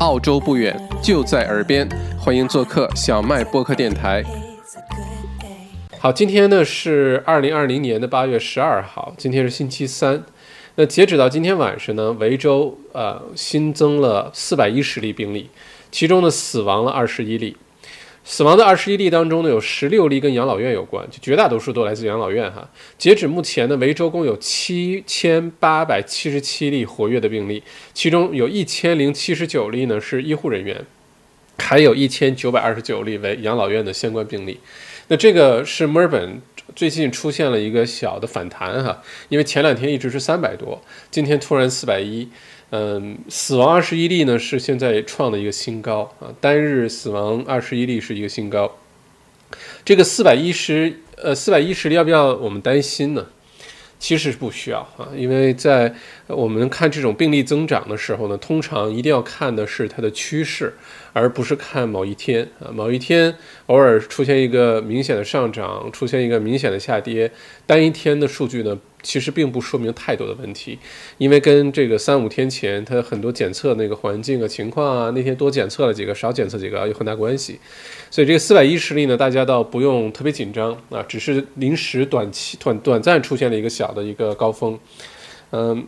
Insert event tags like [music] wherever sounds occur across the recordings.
澳洲不远，就在耳边，欢迎做客小麦播客电台。好，今天呢是二零二零年的八月十二号，今天是星期三。那截止到今天晚上呢，维州呃新增了四百一十例病例，其中呢死亡了二十一例。死亡的二十一例当中呢，有十六例跟养老院有关，就绝大多数都来自养老院哈。截止目前呢，维州共有七千八百七十七例活跃的病例，其中有一千零七十九例呢是医护人员，还有一千九百二十九例为养老院的相关病例。那这个是墨尔本最近出现了一个小的反弹哈，因为前两天一直是三百多，今天突然四百一。嗯，死亡二十一例呢，是现在创的一个新高啊，单日死亡二十一例是一个新高。这个四百一十，呃，四百一十例要不要我们担心呢？其实是不需要啊，因为在我们看这种病例增长的时候呢，通常一定要看的是它的趋势，而不是看某一天啊，某一天偶尔出现一个明显的上涨，出现一个明显的下跌，单一天的数据呢。其实并不说明太多的问题，因为跟这个三五天前它很多检测那个环境啊情况啊，那天多检测了几个，少检测几个有很大关系。所以这个四百一十例呢，大家倒不用特别紧张啊，只是临时短期短短暂出现了一个小的一个高峰，嗯。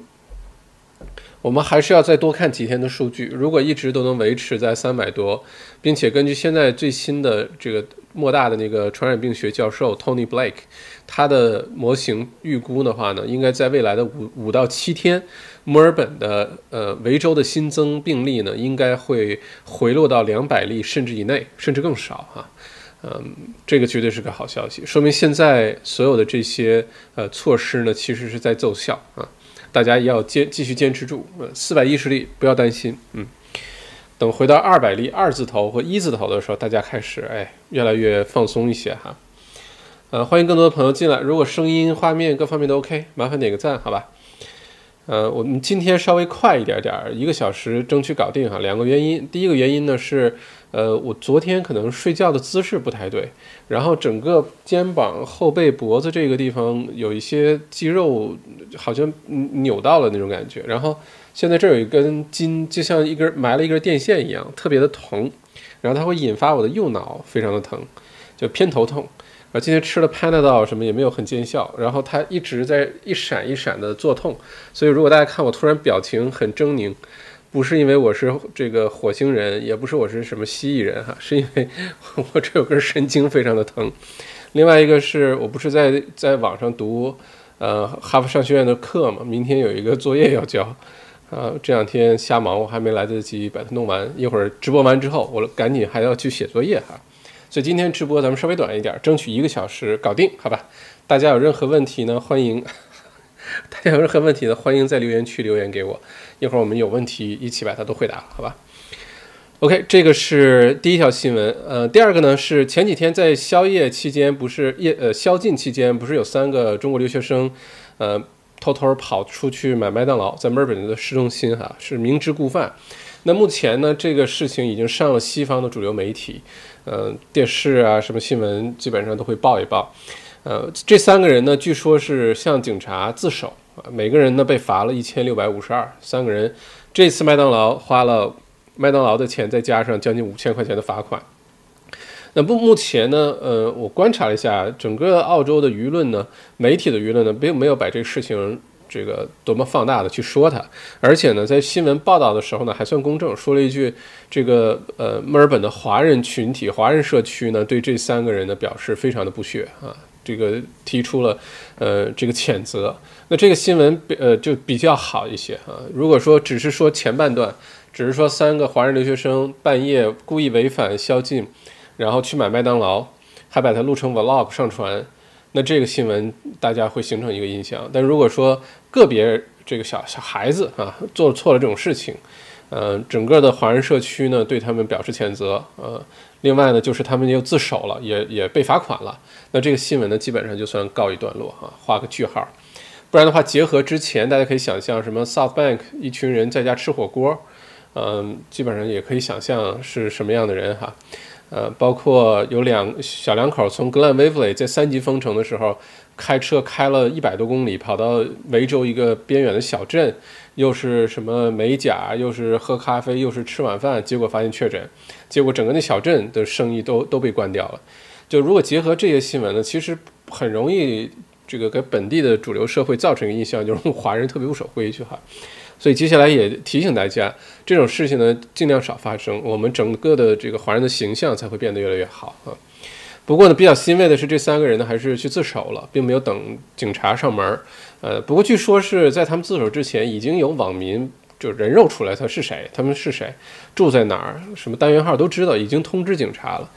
我们还是要再多看几天的数据。如果一直都能维持在三百多，并且根据现在最新的这个莫大的那个传染病学教授 Tony Blake 他的模型预估的话呢，应该在未来的五五到七天，墨尔本的呃维州的新增病例呢，应该会回落到两百例甚至以内，甚至更少哈。嗯，这个绝对是个好消息，说明现在所有的这些呃措施呢，其实是在奏效啊。大家也要坚继续坚持住，呃，四百一十例不要担心，嗯，等回到二百例二字头和一字头的时候，大家开始哎越来越放松一些哈，呃，欢迎更多的朋友进来，如果声音、画面各方面都 OK，麻烦点个赞，好吧？呃，我们今天稍微快一点点儿，一个小时争取搞定哈。两个原因，第一个原因呢是，呃，我昨天可能睡觉的姿势不太对，然后整个肩膀、后背、脖子这个地方有一些肌肉好像扭到了那种感觉，然后现在这有一根筋，就像一根埋了一根电线一样，特别的疼，然后它会引发我的右脑非常的疼，就偏头痛。啊，今天吃了 Panadol 什么也没有很见效，然后它一直在一闪一闪的作痛，所以如果大家看我突然表情很狰狞，不是因为我是这个火星人，也不是我是什么蜥蜴人哈，是因为我这有根神经非常的疼。另外一个是我不是在在网上读呃哈佛商学院的课嘛，明天有一个作业要交，啊这两天瞎忙，我还没来得及把它弄完，一会儿直播完之后，我赶紧还要去写作业哈。所以今天直播咱们稍微短一点，争取一个小时搞定，好吧？大家有任何问题呢，欢迎 [laughs] 大家有任何问题呢，欢迎在留言区留言给我，一会儿我们有问题一起把它都回答，好吧？OK，这个是第一条新闻。呃，第二个呢是前几天在宵夜期间，不是夜呃宵禁期间，不是有三个中国留学生，呃，偷偷跑出去买麦当劳，在墨尔本的市中心哈，是明知故犯。那目前呢，这个事情已经上了西方的主流媒体。呃，电视啊，什么新闻基本上都会报一报。呃，这三个人呢，据说是向警察自首，每个人呢被罚了一千六百五十二。三个人这次麦当劳花了麦当劳的钱，再加上将近五千块钱的罚款。那不，目前呢，呃，我观察了一下整个澳洲的舆论呢，媒体的舆论呢，并没有把这个事情。这个多么放大的去说它，而且呢，在新闻报道的时候呢，还算公正，说了一句，这个呃，墨尔本的华人群体、华人社区呢，对这三个人呢表示非常的不屑啊，这个提出了呃这个谴责。那这个新闻呃就比较好一些啊。如果说只是说前半段，只是说三个华人留学生半夜故意违反宵禁，然后去买麦当劳，还把它录成 vlog 上传。那这个新闻大家会形成一个印象，但如果说个别这个小小孩子啊做错了这种事情，呃，整个的华人社区呢对他们表示谴责，呃，另外呢就是他们又自首了，也也被罚款了，那这个新闻呢基本上就算告一段落哈，画个句号，不然的话结合之前大家可以想象什么 South Bank 一群人在家吃火锅，嗯，基本上也可以想象是什么样的人哈。呃，包括有两小两口从 Glen Waverly 在三级封城的时候，开车开了一百多公里，跑到维州一个边远的小镇，又是什么美甲，又是喝咖啡，又是吃晚饭，结果发现确诊，结果整个那小镇的生意都都被关掉了。就如果结合这些新闻呢，其实很容易这个给本地的主流社会造成一个印象，[laughs] 就是华人特别不守规矩哈。所以接下来也提醒大家，这种事情呢尽量少发生，我们整个的这个华人的形象才会变得越来越好啊。不过呢，比较欣慰的是，这三个人呢还是去自首了，并没有等警察上门。呃，不过据说是在他们自首之前，已经有网民就人肉出来他是谁，他们是谁，住在哪儿，什么单元号都知道，已经通知警察了。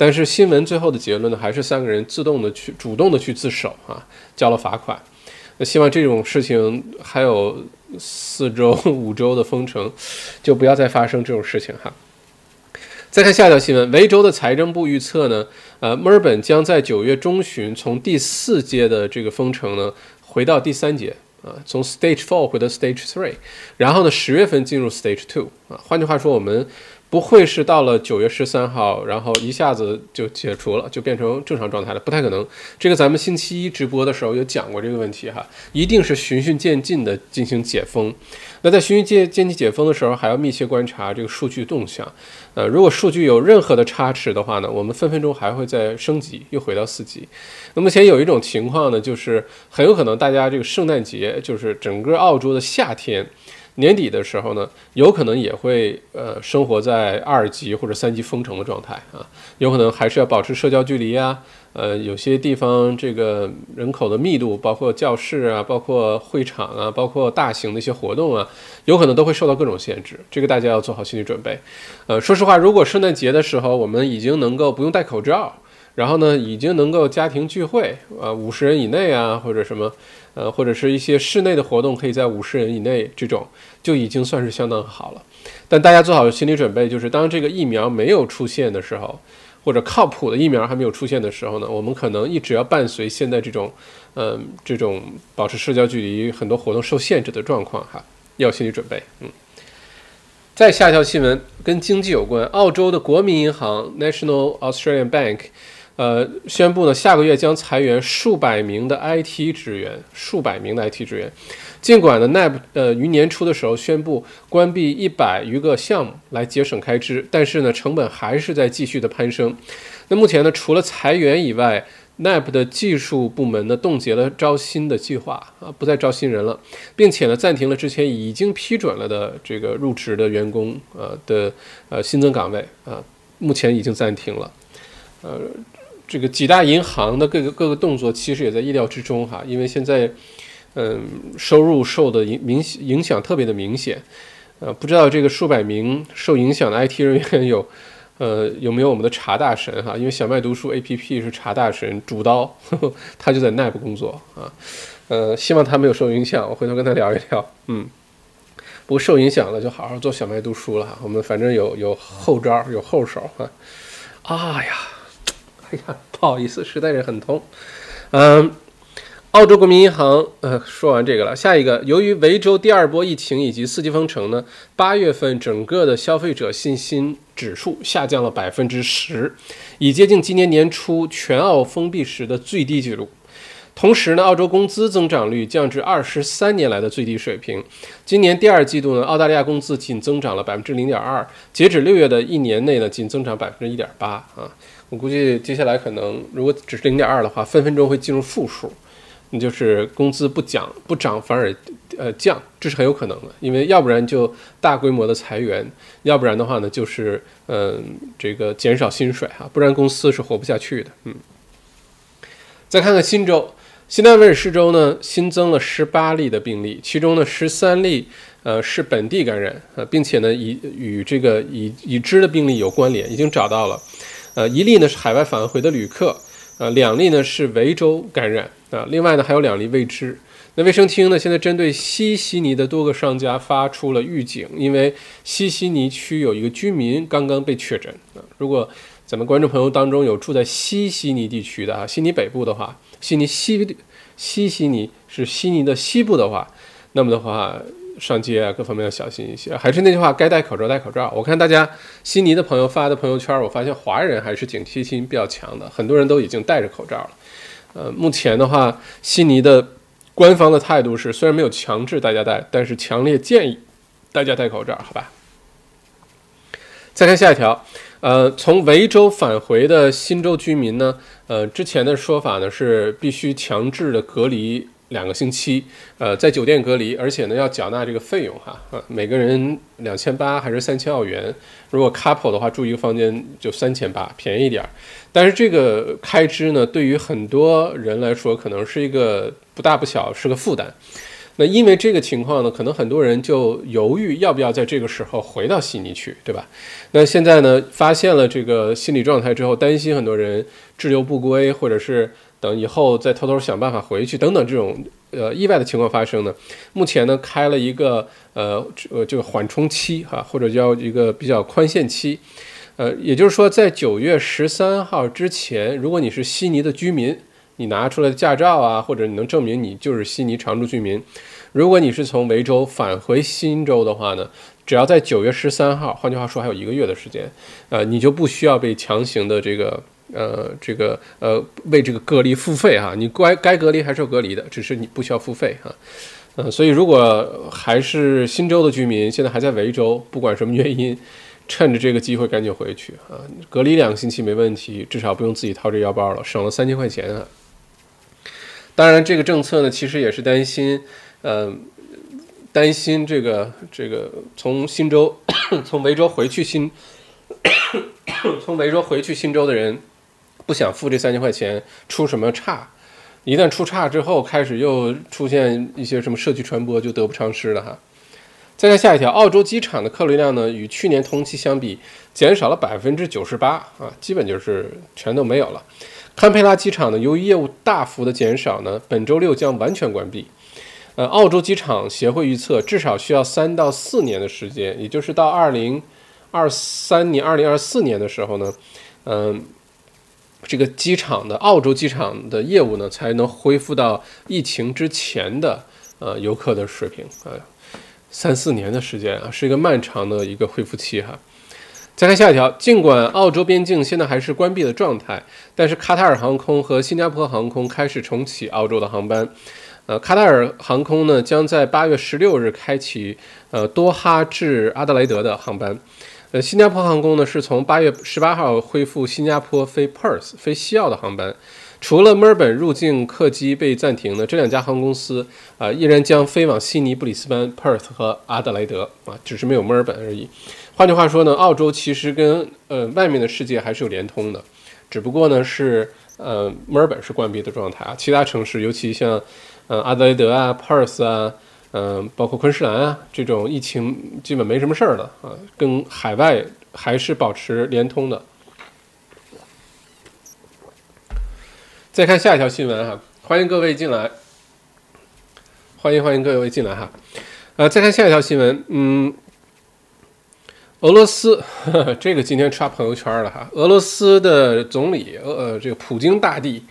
但是新闻最后的结论呢，还是三个人自动的去主动的去自首啊，交了罚款。那希望这种事情还有四周五周的封城，就不要再发生这种事情哈。再看下一条新闻，维州的财政部预测呢，呃，墨尔本将在九月中旬从第四阶的这个封城呢，回到第三阶啊，从 Stage Four 回到 Stage Three，然后呢，十月份进入 Stage Two 啊，换句话说，我们。不会是到了九月十三号，然后一下子就解除了，就变成正常状态了？不太可能。这个咱们星期一直播的时候有讲过这个问题哈，一定是循序渐进的进行解封。那在循序渐渐进解封的时候，还要密切观察这个数据动向。呃，如果数据有任何的差池的话呢，我们分分钟还会再升级，又回到四级。那目前有一种情况呢，就是很有可能大家这个圣诞节，就是整个澳洲的夏天。年底的时候呢，有可能也会呃生活在二级或者三级封城的状态啊，有可能还是要保持社交距离啊，呃，有些地方这个人口的密度，包括教室啊，包括会场啊，包括大型的一些活动啊，有可能都会受到各种限制，这个大家要做好心理准备。呃，说实话，如果圣诞节的时候我们已经能够不用戴口罩，然后呢，已经能够家庭聚会，呃，五十人以内啊，或者什么。呃，或者是一些室内的活动，可以在五十人以内，这种就已经算是相当好了。但大家做好心理准备，就是当这个疫苗没有出现的时候，或者靠谱的疫苗还没有出现的时候呢，我们可能一直要伴随现在这种，嗯，这种保持社交距离、很多活动受限制的状况哈，要心理准备。嗯，再下一条新闻跟经济有关，澳洲的国民银行 National Australian Bank。呃，宣布呢，下个月将裁员数百名的 IT 职员，数百名的 IT 职员。尽管呢，NAB 呃于年初的时候宣布关闭一百余个项目来节省开支，但是呢，成本还是在继续的攀升。那目前呢，除了裁员以外，NAB 的技术部门呢冻结了招新的计划啊，不再招新人了，并且呢，暂停了之前已经批准了的这个入职的员工呃的呃新增岗位啊，目前已经暂停了，呃。这个几大银行的各个各个动作其实也在意料之中哈，因为现在，嗯，收入受的影明影响特别的明显，呃，不知道这个数百名受影响的 IT 人员有，呃，有没有我们的查大神哈？因为小麦读书 APP 是查大神主刀，呵 [laughs] 呵他就在 NAB 工作啊，呃，希望他没有受影响，我回头跟他聊一聊，嗯，不过受影响了就好好做小麦读书了哈，我们反正有有后招有后手哈，啊呀。哎呀，不好意思，实在是很痛。嗯，澳洲国民银行，呃，说完这个了，下一个，由于维州第二波疫情以及四级封城呢，八月份整个的消费者信心指数下降了百分之十，已接近今年年初全澳封闭时的最低纪录。同时呢，澳洲工资增长率降至二十三年来的最低水平。今年第二季度呢，澳大利亚工资仅增长了百分之零点二，截止六月的一年内呢，仅增长百分之一点八啊。我估计接下来可能，如果只是零点二的话，分分钟会进入负数，那就是工资不涨不涨反而呃降，这是很有可能的。因为要不然就大规模的裁员，要不然的话呢就是嗯这个减少薪水哈，不然公司是活不下去的。嗯，再看看新州，新南威尔士州呢新增了十八例的病例，其中呢十三例呃是本地感染呃，并且呢已与这个已已知的病例有关联，已经找到了。呃，一例呢是海外返回的旅客，呃，两例呢是维州感染啊，另外呢还有两例未知。那卫生厅呢现在针对西悉尼的多个商家发出了预警，因为西悉尼区有一个居民刚刚被确诊啊。如果咱们观众朋友当中有住在西悉尼地区的啊，悉尼北部的话，悉尼西西悉尼是悉尼的西部的话，那么的话。上街啊，各方面要小心一些。还是那句话，该戴口罩戴口罩。我看大家悉尼的朋友发的朋友圈，我发现华人还是警惕心比较强的，很多人都已经戴着口罩了。呃，目前的话，悉尼的。官方的态度是，虽然没有强制大家戴，但是强烈建议大家戴口罩，好吧？再看下一条，呃，从维州返回的新州居民呢，呃，之前的说法呢是必须强制的隔离。两个星期，呃，在酒店隔离，而且呢要缴纳这个费用哈，每个人两千八还是三千澳元？如果 couple 的话，住一个房间就三千八，便宜一点儿。但是这个开支呢，对于很多人来说，可能是一个不大不小，是个负担。那因为这个情况呢，可能很多人就犹豫要不要在这个时候回到悉尼去，对吧？那现在呢，发现了这个心理状态之后，担心很多人滞留不归，或者是。等以后再偷偷想办法回去，等等这种呃意外的情况发生呢？目前呢开了一个呃呃这个缓冲期哈，或者叫一个比较宽限期，呃，也就是说在九月十三号之前，如果你是悉尼的居民，你拿出来的驾照啊，或者你能证明你就是悉尼常住居民，如果你是从维州返回新州的话呢，只要在九月十三号，换句话说还有一个月的时间，呃，你就不需要被强行的这个。呃，这个呃，为这个隔离付费哈，你该该隔离还是要隔离的，只是你不需要付费哈。嗯，所以如果还是新州的居民，现在还在维州，不管什么原因，趁着这个机会赶紧回去啊，隔离两个星期没问题，至少不用自己掏这腰包了，省了三千块钱啊。当然，这个政策呢，其实也是担心，嗯，担心这个这个从新州 [coughs] 从维州回去新 [coughs] 从维州回去新州的人。不想付这三千块钱，出什么差？一旦出差之后，开始又出现一些什么社区传播，就得不偿失了哈。再看下一条，澳洲机场的客流量呢，与去年同期相比，减少了百分之九十八啊，基本就是全都没有了。堪培拉机场呢，由于业务大幅的减少呢，本周六将完全关闭。呃，澳洲机场协会预测，至少需要三到四年的时间，也就是到二零二三年、二零二四年的时候呢，嗯。这个机场的澳洲机场的业务呢，才能恢复到疫情之前的呃游客的水平啊，三四年的时间啊，是一个漫长的一个恢复期哈。再看下一条，尽管澳洲边境现在还是关闭的状态，但是卡塔尔航空和新加坡航空开始重启澳洲的航班。呃，卡塔尔航空呢将在八月十六日开启呃多哈至阿德莱德的航班。呃，新加坡航空呢是从八月十八号恢复新加坡飞 Perth 飞西澳的航班，除了墨尔本入境客机被暂停呢，这两家航空公司啊依然将飞往悉尼、布里斯班、Perth 和阿德莱德啊，只是没有墨尔本而已。换句话说呢，澳洲其实跟呃外面的世界还是有连通的，只不过呢是呃墨尔本是关闭的状态啊，其他城市尤其像呃阿德莱德啊、Perth 啊。嗯，包括昆士兰啊，这种疫情基本没什么事儿的啊，跟海外还是保持连通的。再看下一条新闻哈，欢迎各位进来，欢迎欢迎各位进来哈。呃，再看下一条新闻，嗯，俄罗斯 [laughs] 这个今天刷朋友圈了哈，俄罗斯的总理呃这个普京大帝，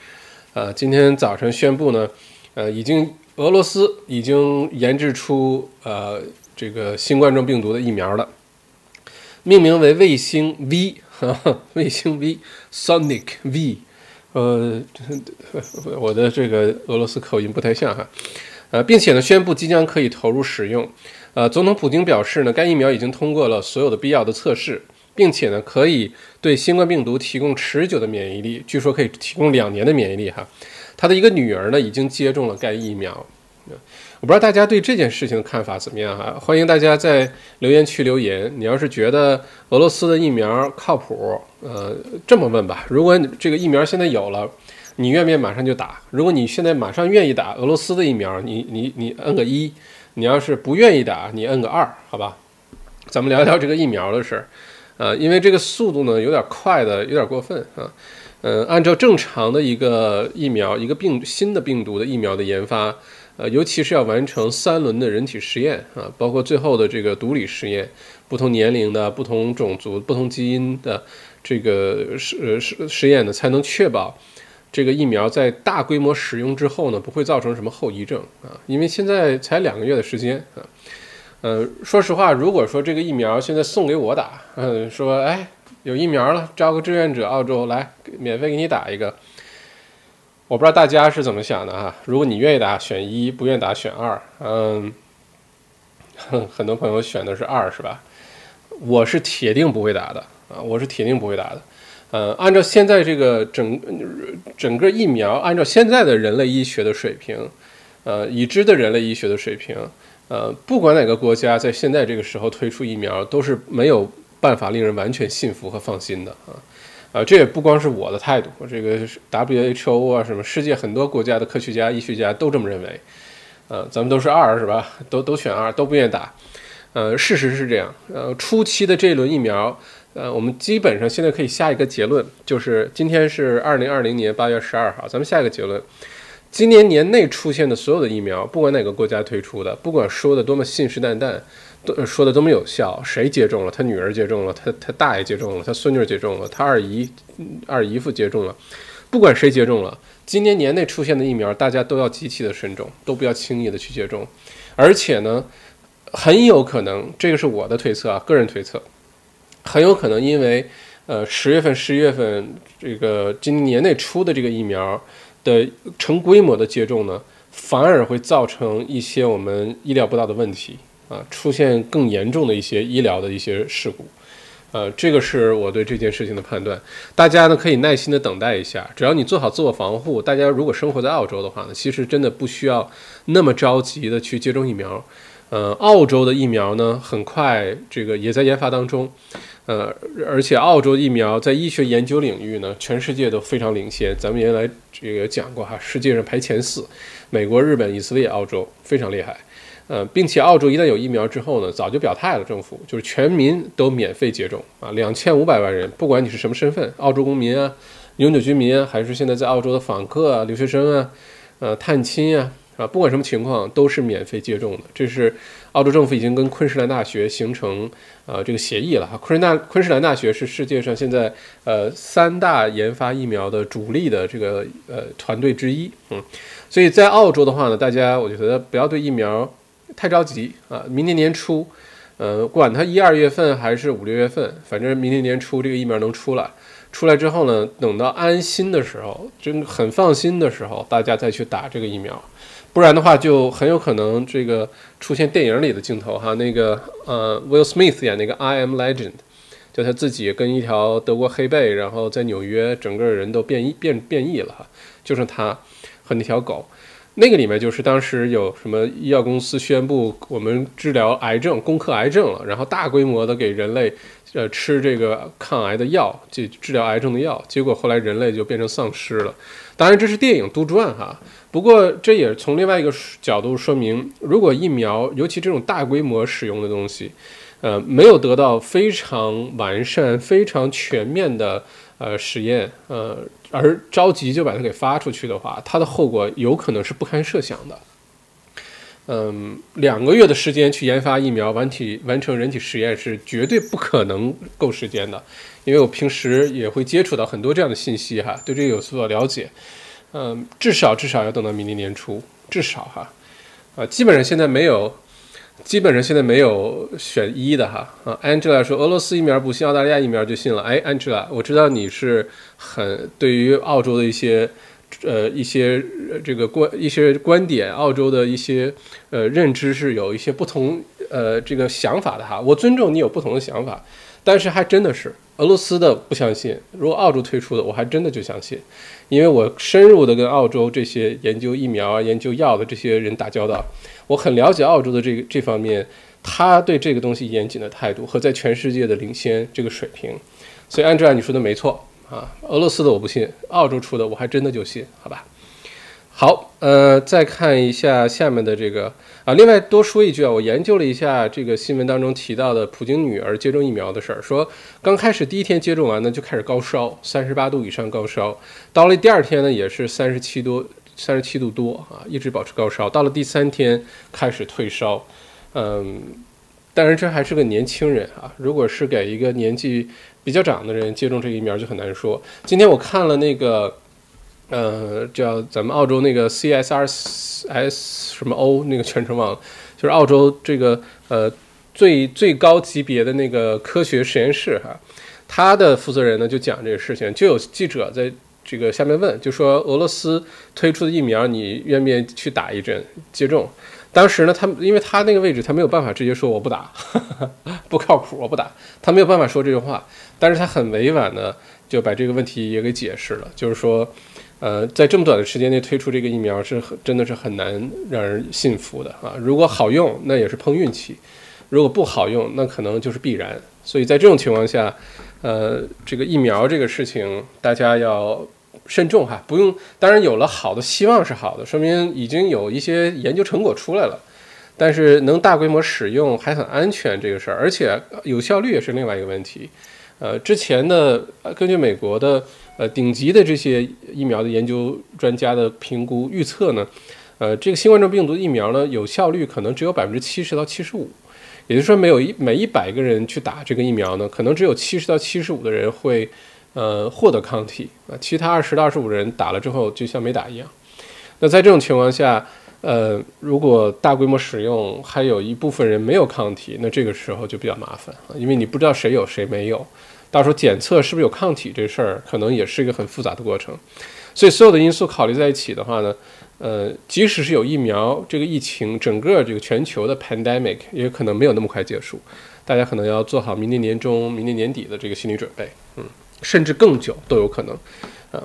呃今天早晨宣布呢，呃已经。俄罗斯已经研制出呃这个新冠状病毒的疫苗了，命名为卫星 V，哈卫星 V，Sonic V，呃，[laughs] 我的这个俄罗斯口音不太像哈，呃，并且呢宣布即将可以投入使用，呃，总统普京表示呢，该疫苗已经通过了所有的必要的测试，并且呢可以对新冠病毒提供持久的免疫力，据说可以提供两年的免疫力哈。他的一个女儿呢，已经接种了该疫苗。我不知道大家对这件事情的看法怎么样哈？欢迎大家在留言区留言。你要是觉得俄罗斯的疫苗靠谱，呃，这么问吧：如果这个疫苗现在有了，你愿不愿意马上就打？如果你现在马上愿意打俄罗斯的疫苗，你你你摁个一；你要是不愿意打，你摁个二，好吧？咱们聊聊这个疫苗的事儿，呃，因为这个速度呢有点快的，有点过分啊。呃，按照正常的一个疫苗，一个病新的病毒的疫苗的研发，呃，尤其是要完成三轮的人体实验啊，包括最后的这个毒理实验，不同年龄的、不同种族、不同基因的这个实实实验呢，才能确保这个疫苗在大规模使用之后呢，不会造成什么后遗症啊。因为现在才两个月的时间啊，呃，说实话，如果说这个疫苗现在送给我打，嗯，说哎。有疫苗了，招个志愿者，澳洲来免费给你打一个。我不知道大家是怎么想的哈。如果你愿意打，选一；不愿意打，选二。嗯，很多朋友选的是二，是吧？我是铁定不会打的啊！我是铁定不会打的。呃，按照现在这个整整个疫苗，按照现在的人类医学的水平，呃，已知的人类医学的水平，呃，不管哪个国家在现在这个时候推出疫苗，都是没有办法令人完全信服和放心的啊。啊，这也不光是我的态度，这个 WHO 啊，什么世界很多国家的科学家、医学家都这么认为。呃，咱们都是二，是吧？都都选二，都不愿意打。呃，事实是这样。呃，初期的这一轮疫苗。呃，我们基本上现在可以下一个结论，就是今天是二零二零年八月十二号，咱们下一个结论，今年年内出现的所有的疫苗，不管哪个国家推出的，不管说的多么信誓旦旦，都说的多么有效，谁接种了，他女儿接种了，他他大爷接种了，他孙女接种了，他二姨二姨夫接种了，不管谁接种了，今年年内出现的疫苗，大家都要极其的慎重，都不要轻易的去接种，而且呢，很有可能，这个是我的推测啊，个人推测。很有可能因为，呃，十月份、十一月份这个今年内出的这个疫苗的成规模的接种呢，反而会造成一些我们意料不到的问题啊，出现更严重的一些医疗的一些事故，呃，这个是我对这件事情的判断。大家呢可以耐心的等待一下，只要你做好自我防护。大家如果生活在澳洲的话呢，其实真的不需要那么着急的去接种疫苗。呃，澳洲的疫苗呢，很快这个也在研发当中，呃，而且澳洲疫苗在医学研究领域呢，全世界都非常领先。咱们原来这个讲过哈，世界上排前四，美国、日本、以色列、澳洲非常厉害。呃，并且澳洲一旦有疫苗之后呢，早就表态了，政府就是全民都免费接种啊，两千五百万人，不管你是什么身份，澳洲公民啊、永久居民啊，还是现在在澳洲的访客啊、留学生啊、呃、探亲啊。啊，不管什么情况都是免费接种的。这是澳洲政府已经跟昆士兰大学形成呃这个协议了。昆士兰昆士兰大学是世界上现在呃三大研发疫苗的主力的这个呃团队之一。嗯，所以在澳洲的话呢，大家我觉得不要对疫苗太着急啊。明年年初，呃，管它一二月份还是五六月份，反正明年年初这个疫苗能出来。出来之后呢，等到安心的时候，真很放心的时候，大家再去打这个疫苗。不然的话，就很有可能这个出现电影里的镜头哈，那个呃，Will Smith 演那个《I Am Legend》，就他自己跟一条德国黑背，然后在纽约整个人都变异变变异了哈，就剩他和那条狗。那个里面就是当时有什么医药公司宣布我们治疗癌症、攻克癌症了，然后大规模的给人类呃吃这个抗癌的药，就治疗癌症的药，结果后来人类就变成丧尸了。当然这是电影杜撰哈。不过，这也从另外一个角度说明，如果疫苗，尤其这种大规模使用的东西，呃，没有得到非常完善、非常全面的呃实验，呃，而着急就把它给发出去的话，它的后果有可能是不堪设想的。嗯，两个月的时间去研发疫苗，完体完成人体实验是绝对不可能够时间的，因为我平时也会接触到很多这样的信息哈，对这个有所了解。嗯，至少至少要等到明年年初，至少哈，啊，基本上现在没有，基本上现在没有选一的哈。啊，Angela 说俄罗斯疫苗不信，澳大利亚疫苗就信了。哎，Angela，我知道你是很对于澳洲的一些，呃，一些这个观一些观点，澳洲的一些呃认知是有一些不同呃这个想法的哈。我尊重你有不同的想法，但是还真的是。俄罗斯的不相信，如果澳洲推出的，我还真的就相信，因为我深入的跟澳洲这些研究疫苗啊、研究药的这些人打交道，我很了解澳洲的这个这方面，他对这个东西严谨的态度和在全世界的领先这个水平，所以按照你说的没错啊，俄罗斯的我不信，澳洲出的我还真的就信，好吧？好，呃，再看一下下面的这个啊。另外多说一句啊，我研究了一下这个新闻当中提到的普京女儿接种疫苗的事儿，说刚开始第一天接种完呢就开始高烧，三十八度以上高烧，到了第二天呢也是三十七多，三十七度多啊，一直保持高烧，到了第三天开始退烧，嗯，但是这还是个年轻人啊，如果是给一个年纪比较长的人接种这个疫苗就很难说。今天我看了那个。呃，叫咱们澳洲那个 CSRS 什么 O 那个全称网，就是澳洲这个呃最最高级别的那个科学实验室哈，他的负责人呢就讲这个事情，就有记者在这个下面问，就说俄罗斯推出的疫苗，你愿不愿意去打一针接种？当时呢，他因为他那个位置，他没有办法直接说我不打，[laughs] 不靠谱，我不打，他没有办法说这句话。但是他很委婉的就把这个问题也给解释了，就是说，呃，在这么短的时间内推出这个疫苗是很真的是很难让人信服的啊。如果好用，那也是碰运气；如果不好用，那可能就是必然。所以在这种情况下，呃，这个疫苗这个事情，大家要。慎重哈，不用。当然有了好的希望是好的，说明已经有一些研究成果出来了。但是能大规模使用还很安全这个事儿，而且有效率也是另外一个问题。呃，之前的根据美国的呃顶级的这些疫苗的研究专家的评估预测呢，呃，这个新冠状病毒疫苗呢有效率可能只有百分之七十到七十五，也就是说，没有一每一百个人去打这个疫苗呢，可能只有七十到七十五的人会。呃，获得抗体啊，其他二十到二十五人打了之后就像没打一样。那在这种情况下，呃，如果大规模使用，还有一部分人没有抗体，那这个时候就比较麻烦啊，因为你不知道谁有谁没有，到时候检测是不是有抗体这事儿，可能也是一个很复杂的过程。所以所有的因素考虑在一起的话呢，呃，即使是有疫苗，这个疫情整个这个全球的 pandemic 也可能没有那么快结束，大家可能要做好明年年中、明年年底的这个心理准备，嗯。甚至更久都有可能，啊，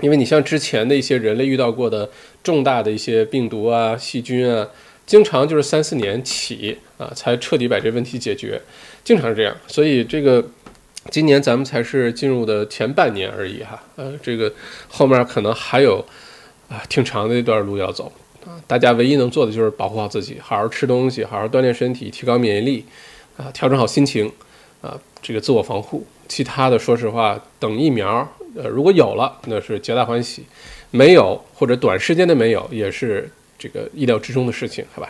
因为你像之前的一些人类遇到过的重大的一些病毒啊、细菌啊，经常就是三四年起啊，才彻底把这问题解决，经常是这样。所以这个今年咱们才是进入的前半年而已哈，呃，这个后面可能还有啊挺长的一段路要走啊。大家唯一能做的就是保护好自己，好好吃东西，好好锻炼身体，提高免疫力，啊，调整好心情，啊，这个自我防护。其他的，说实话，等疫苗，呃，如果有了，那是皆大欢喜；没有或者短时间的没有，也是这个意料之中的事情，好吧？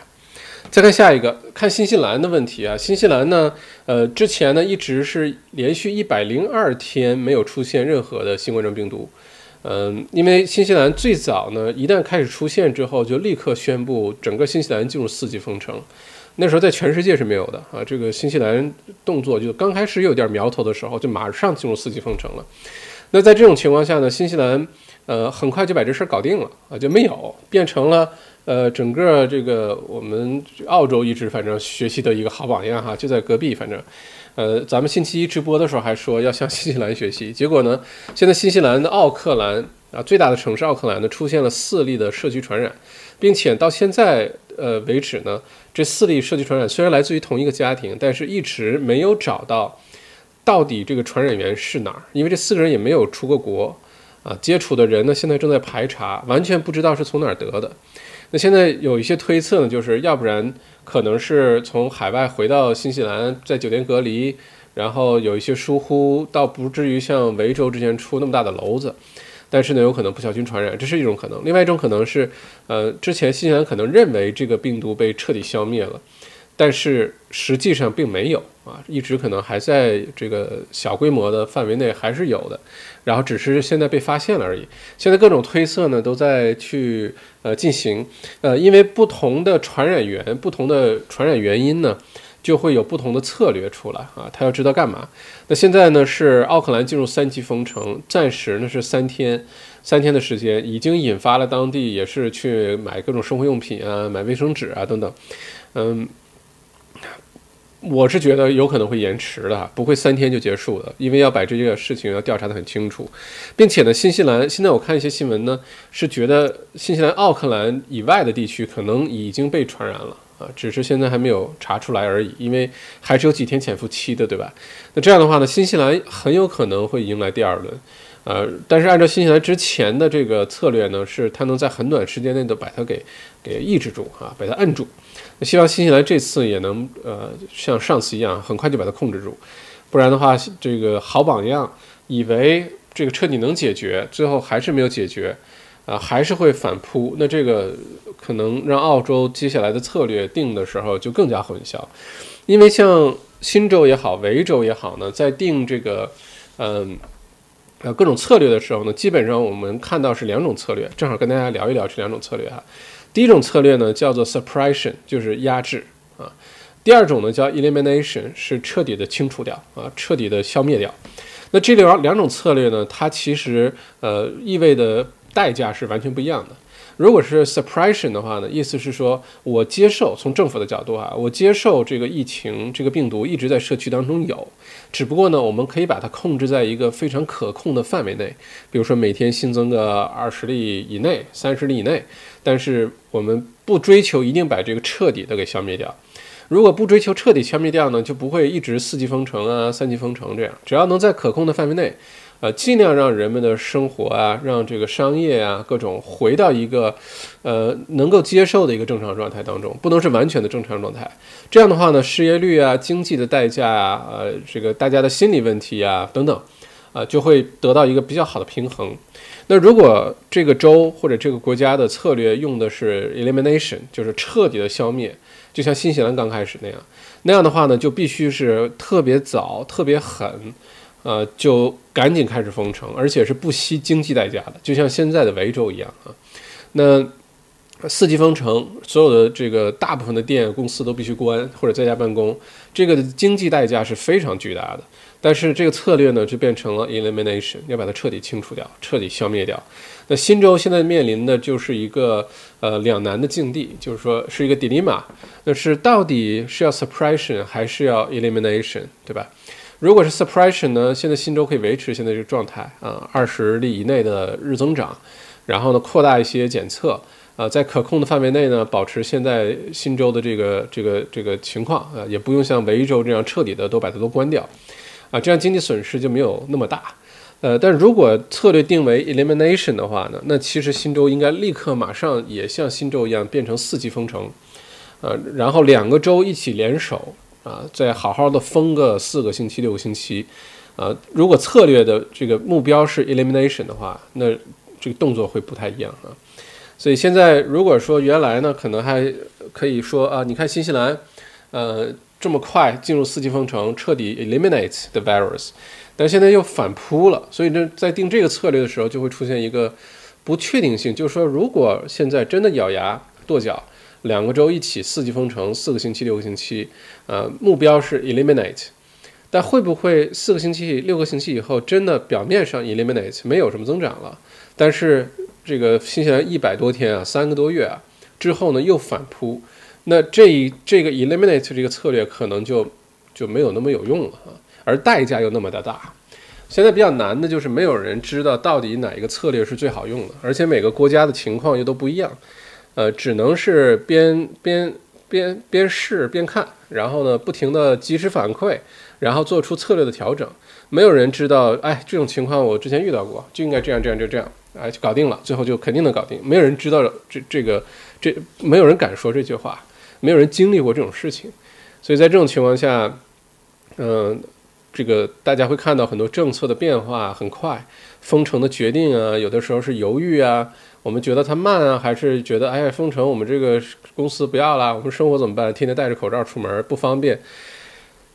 再看下一个，看新西兰的问题啊。新西兰呢，呃，之前呢一直是连续一百零二天没有出现任何的新冠状病毒，嗯，因为新西兰最早呢，一旦开始出现之后，就立刻宣布整个新西兰进入四级封城。那时候在全世界是没有的啊，这个新西兰动作就刚开始有点苗头的时候，就马上进入四级封城了。那在这种情况下呢，新西兰呃很快就把这事儿搞定了啊，就没有变成了呃整个这个我们澳洲一直反正学习的一个好榜样哈，就在隔壁反正，呃咱们星期一直播的时候还说要向新西兰学习，结果呢现在新西兰的奥克兰啊最大的城市奥克兰呢出现了四例的社区传染，并且到现在呃为止呢。这四例社区传染虽然来自于同一个家庭，但是一直没有找到到底这个传染源是哪儿，因为这四个人也没有出过国，啊，接触的人呢现在正在排查，完全不知道是从哪儿得的。那现在有一些推测呢，就是要不然可能是从海外回到新西兰，在酒店隔离，然后有一些疏忽，倒不至于像维州之前出那么大的篓子。但是呢，有可能不小心传染，这是一种可能。另外一种可能是，呃，之前新西兰可能认为这个病毒被彻底消灭了，但是实际上并没有啊，一直可能还在这个小规模的范围内还是有的，然后只是现在被发现了而已。现在各种推测呢都在去呃进行，呃，因为不同的传染源、不同的传染原因呢。就会有不同的策略出来啊，他要知道干嘛。那现在呢是奥克兰进入三级封城，暂时呢是三天，三天的时间已经引发了当地也是去买各种生活用品啊，买卫生纸啊等等。嗯，我是觉得有可能会延迟的，不会三天就结束的，因为要把这个事情要调查得很清楚，并且呢，新西兰现在我看一些新闻呢，是觉得新西兰奥克兰以外的地区可能已经被传染了。啊，只是现在还没有查出来而已，因为还是有几天潜伏期的，对吧？那这样的话呢，新西兰很有可能会迎来第二轮，呃，但是按照新西兰之前的这个策略呢，是它能在很短时间内都把它给给抑制住啊，把它摁住。那希望新西兰这次也能呃像上次一样，很快就把它控制住，不然的话，这个好榜样以为这个彻底能解决，最后还是没有解决。啊，还是会反扑，那这个可能让澳洲接下来的策略定的时候就更加混淆，因为像新州也好，维州也好呢，在定这个，嗯，呃各种策略的时候呢，基本上我们看到是两种策略，正好跟大家聊一聊这两种策略哈。第一种策略呢叫做 suppression，就是压制啊；第二种呢叫 elimination，是彻底的清除掉啊，彻底的消灭掉。那这两两种策略呢，它其实呃意味的代价是完全不一样的。如果是 suppression 的话呢，意思是说我接受从政府的角度啊，我接受这个疫情这个病毒一直在社区当中有，只不过呢，我们可以把它控制在一个非常可控的范围内，比如说每天新增个二十例以内、三十例以内，但是我们不追求一定把这个彻底的给消灭掉。如果不追求彻底消灭掉呢，就不会一直四级封城啊、三级封城这样，只要能在可控的范围内。呃，尽量让人们的生活啊，让这个商业啊，各种回到一个，呃，能够接受的一个正常状态当中，不能是完全的正常状态。这样的话呢，失业率啊，经济的代价啊，呃，这个大家的心理问题啊，等等，啊，就会得到一个比较好的平衡。那如果这个州或者这个国家的策略用的是 elimination，就是彻底的消灭，就像新西兰刚开始那样，那样的话呢，就必须是特别早、特别狠。呃，就赶紧开始封城，而且是不惜经济代价的，就像现在的维州一样啊。那四级封城，所有的这个大部分的店公司都必须关或者在家办公，这个经济代价是非常巨大的。但是这个策略呢，就变成了 elimination，要把它彻底清除掉，彻底消灭掉。那新州现在面临的就是一个呃两难的境地，就是说是一个 dilemma，那是到底是要 suppression 还是要 elimination，对吧？如果是 suppression 呢？现在新州可以维持现在这个状态啊，二十例以内的日增长，然后呢扩大一些检测啊，在可控的范围内呢保持现在新州的这个这个这个情况啊，也不用像维州这样彻底的都把它都关掉啊，这样经济损失就没有那么大。呃，但如果策略定为 elimination 的话呢，那其实新州应该立刻马上也像新州一样变成四级封城，呃，然后两个州一起联手。啊，再好好的封个四个星期、六个星期，啊，如果策略的这个目标是 elimination 的话，那这个动作会不太一样啊。所以现在如果说原来呢，可能还可以说啊，你看新西兰，呃，这么快进入四级封城，彻底 eliminate the virus，但现在又反扑了，所以这在定这个策略的时候，就会出现一个不确定性，就是说，如果现在真的咬牙跺脚。两个州一起四级封城，四个星期、六个星期，呃，目标是 eliminate，但会不会四个星期、六个星期以后真的表面上 eliminate 没有什么增长了，但是这个新西兰一百多天啊，三个多月啊之后呢又反扑，那这一这个 eliminate 这个策略可能就就没有那么有用了啊，而代价又那么的大。现在比较难的就是没有人知道到底哪一个策略是最好用的，而且每个国家的情况又都不一样。呃，只能是边边边边试边看，然后呢，不停的及时反馈，然后做出策略的调整。没有人知道，哎，这种情况我之前遇到过，就应该这样这样就这样，哎，就搞定了，最后就肯定能搞定。没有人知道这这个这，没有人敢说这句话，没有人经历过这种事情，所以在这种情况下，嗯，这个大家会看到很多政策的变化很快，封城的决定啊，有的时候是犹豫啊。我们觉得它慢啊，还是觉得哎呀封城，我们这个公司不要了，我们生活怎么办？天天戴着口罩出门不方便，